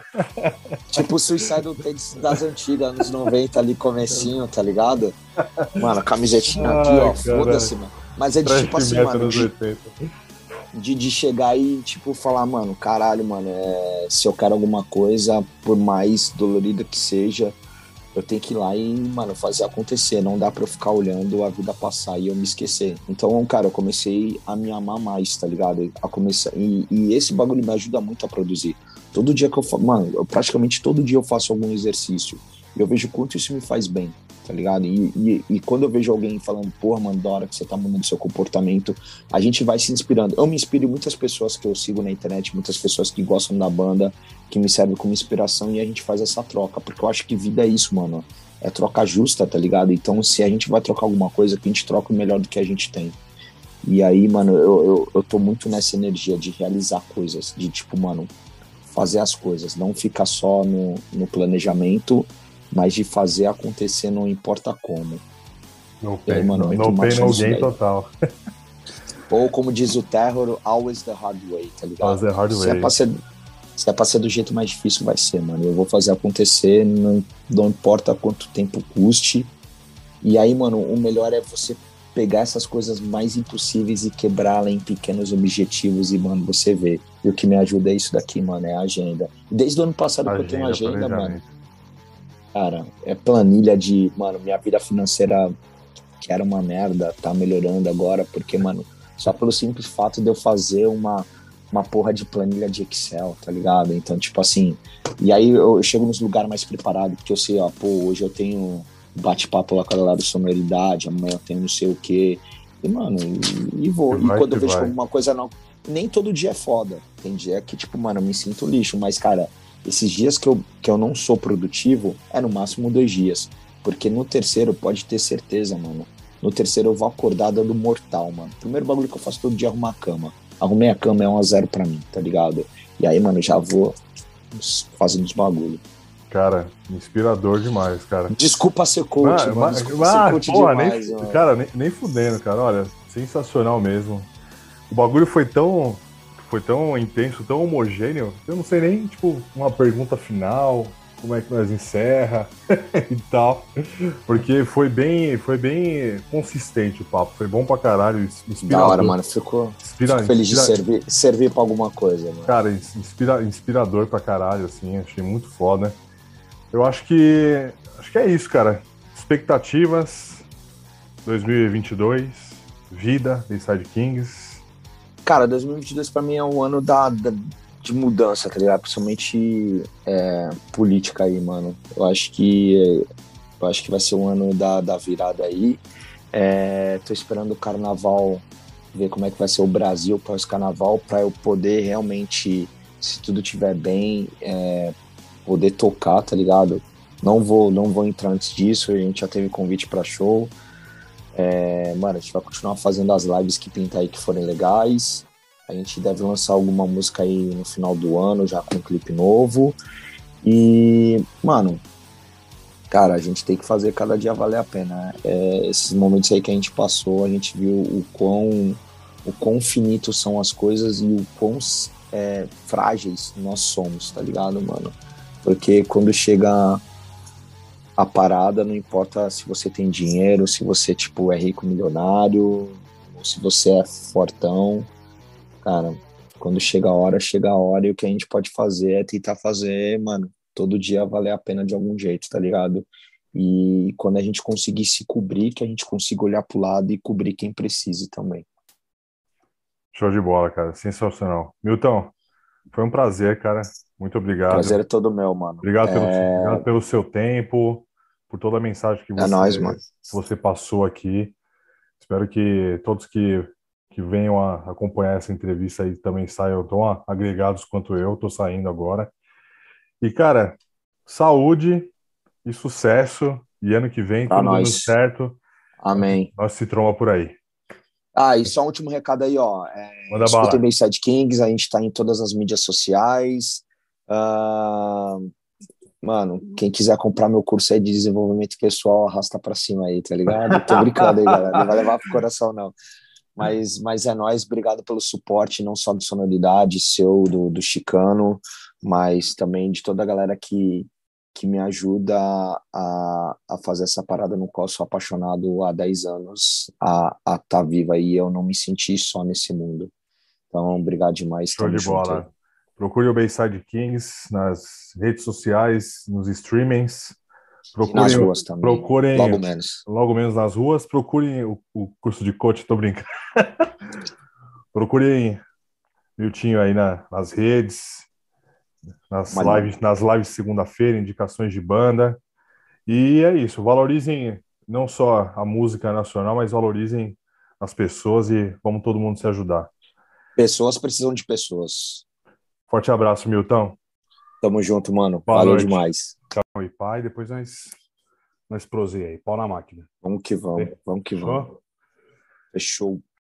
tipo o Suicide Tales das antigas, anos 90 ali, comecinho, tá ligado? Mano, camisetinha aqui, ó, foda-se, mano. Mas é de tipo assim, mano, de, de, de, chegar e, tipo, falar, mano, caralho, mano, é, se eu quero alguma coisa, por mais dolorida que seja, eu tenho que ir lá e, mano, fazer acontecer. Não dá pra eu ficar olhando a vida passar e eu me esquecer. Então, cara, eu comecei a me amar mais, tá ligado? A começar, e, e esse bagulho me ajuda muito a produzir. Todo dia que eu faço, mano, eu, praticamente todo dia eu faço algum exercício. E eu vejo quanto isso me faz bem tá ligado? E, e, e, quando eu vejo alguém falando, porra, hora que você tá mudando seu comportamento, a gente vai se inspirando. Eu me inspiro em muitas pessoas que eu sigo na internet, muitas pessoas que gostam da banda, que me servem como inspiração e a gente faz essa troca, porque eu acho que vida é isso, mano. É troca justa, tá ligado? Então, se a gente vai trocar alguma coisa, que a gente troca o melhor do que a gente tem. E aí, mano, eu, eu, eu tô muito nessa energia de realizar coisas, de tipo, mano, fazer as coisas, não ficar só no, no planejamento mas de fazer acontecer não importa como. No pain, aí, mano, no, no pain, no gain total. Ou como diz o Terror, always the hard way, tá ligado? Always the hard se way. É pra ser, se é pra ser do jeito mais difícil, vai ser, mano. Eu vou fazer acontecer, não, não importa quanto tempo custe. E aí, mano, o melhor é você pegar essas coisas mais impossíveis e quebrá-la em pequenos objetivos e, mano, você vê. E o que me ajuda é isso daqui, mano, é a agenda. Desde o ano passado agenda, que eu tenho agenda, mano Cara, é planilha de, mano, minha vida financeira que era uma merda, tá melhorando agora, porque, mano, só pelo simples fato de eu fazer uma, uma porra de planilha de Excel, tá ligado? Então, tipo assim, e aí eu chego nos lugares mais preparado, porque eu sei, ó, pô, hoje eu tenho bate-papo lá com a galera de sonoridade, amanhã eu tenho não sei o quê. E, mano, e, e vou. E, quando eu vejo alguma coisa não. Nem todo dia é foda. Tem dia que, tipo, mano, eu me sinto lixo, mas, cara, esses dias que eu, que eu não sou produtivo é no máximo dois dias. Porque no terceiro, pode ter certeza, mano. No terceiro eu vou acordar dando mortal, mano. Primeiro bagulho que eu faço todo dia é arrumar a cama. Arrumei a cama é um a zero pra mim, tá ligado? E aí, mano, já vou fazendo os bagulho. Cara, inspirador demais, cara. Desculpa ser coach, mano. mas, Desculpa ser coach porra, demais, nem, mano. Cara, nem, nem fudendo, cara. Olha, sensacional mesmo. O bagulho foi tão foi tão intenso, tão homogêneo, eu não sei nem, tipo, uma pergunta final, como é que nós encerra e tal. Porque foi bem, foi bem consistente o papo, foi bom pra caralho, inspirador. Da hora, mano, ficou, inspira, fico feliz inspira, de servir, servir pra alguma coisa, mano. Cara, inspira, inspirador pra caralho, assim, achei muito foda. Eu acho que, acho que é isso, cara. Expectativas 2022, vida, Inside Kings, Cara, 2022 para mim é um ano da, da, de mudança, tá ligado? Principalmente é, política aí, mano. Eu acho que eu acho que vai ser um ano da, da virada aí. É, tô esperando o carnaval, ver como é que vai ser o Brasil pós-carnaval, para eu poder realmente, se tudo estiver bem, é, poder tocar, tá ligado? Não vou, não vou entrar antes disso, a gente já teve convite para show. É, mano, a gente vai continuar fazendo as lives que pinta aí que forem legais. A gente deve lançar alguma música aí no final do ano, já com um clipe novo. E, mano, cara, a gente tem que fazer cada dia valer a pena. Né? É, esses momentos aí que a gente passou, a gente viu o quão, o quão finitos são as coisas e o quão é, frágeis nós somos, tá ligado, mano? Porque quando chega a parada, não importa se você tem dinheiro, se você, tipo, é rico, milionário, ou se você é fortão, cara, quando chega a hora, chega a hora e o que a gente pode fazer é tentar fazer, mano, todo dia valer a pena de algum jeito, tá ligado? E quando a gente conseguir se cobrir, que a gente consiga olhar pro lado e cobrir quem precise também. Show de bola, cara. Sensacional. Milton, foi um prazer, cara. Muito obrigado. Prazer é todo meu, mano. Obrigado pelo, é... obrigado pelo seu tempo, por toda a mensagem que é você, é nóis, você passou aqui. Espero que todos que, que venham a acompanhar essa entrevista aí também saiam tão agregados quanto eu. Estou saindo agora. E, cara, saúde e sucesso. E ano que vem, pra tudo nós. dando certo. Amém. Nós se tromba por aí. Ah, e só um último recado aí, ó. É, Manda escutem bem Side Kings, a gente tá em todas as mídias sociais. Uh, mano, quem quiser comprar meu curso aí de desenvolvimento pessoal, arrasta pra cima aí, tá ligado? Tô brincando aí, galera. Não vai levar pro coração, não. Mas, mas é nós, obrigado pelo suporte, não só de sonoridade, seu, do, do Chicano, mas também de toda a galera que, que me ajuda a, a fazer essa parada no qual sou apaixonado há 10 anos, a estar tá viva e eu não me senti só nesse mundo. Então, obrigado demais. Show de bola. Junto. Procure o Bayside Kings nas redes sociais, nos streamings. Procurem, nas ruas também. Procurem, logo menos. Logo menos nas ruas. Procurem o, o curso de coach, tô brincando. procurem Miltinho aí na, nas redes, nas lives, nas lives segunda-feira, indicações de banda. E é isso, valorizem não só a música nacional, mas valorizem as pessoas e vamos todo mundo se ajudar. Pessoas precisam de pessoas. Forte abraço, Milton. Tamo junto, mano. Boa Valeu noite. demais. Tchau e pai. Depois nós, nós proseia aí. Pau na máquina. Vamos que vamos. Vamos que vamos. Fechou.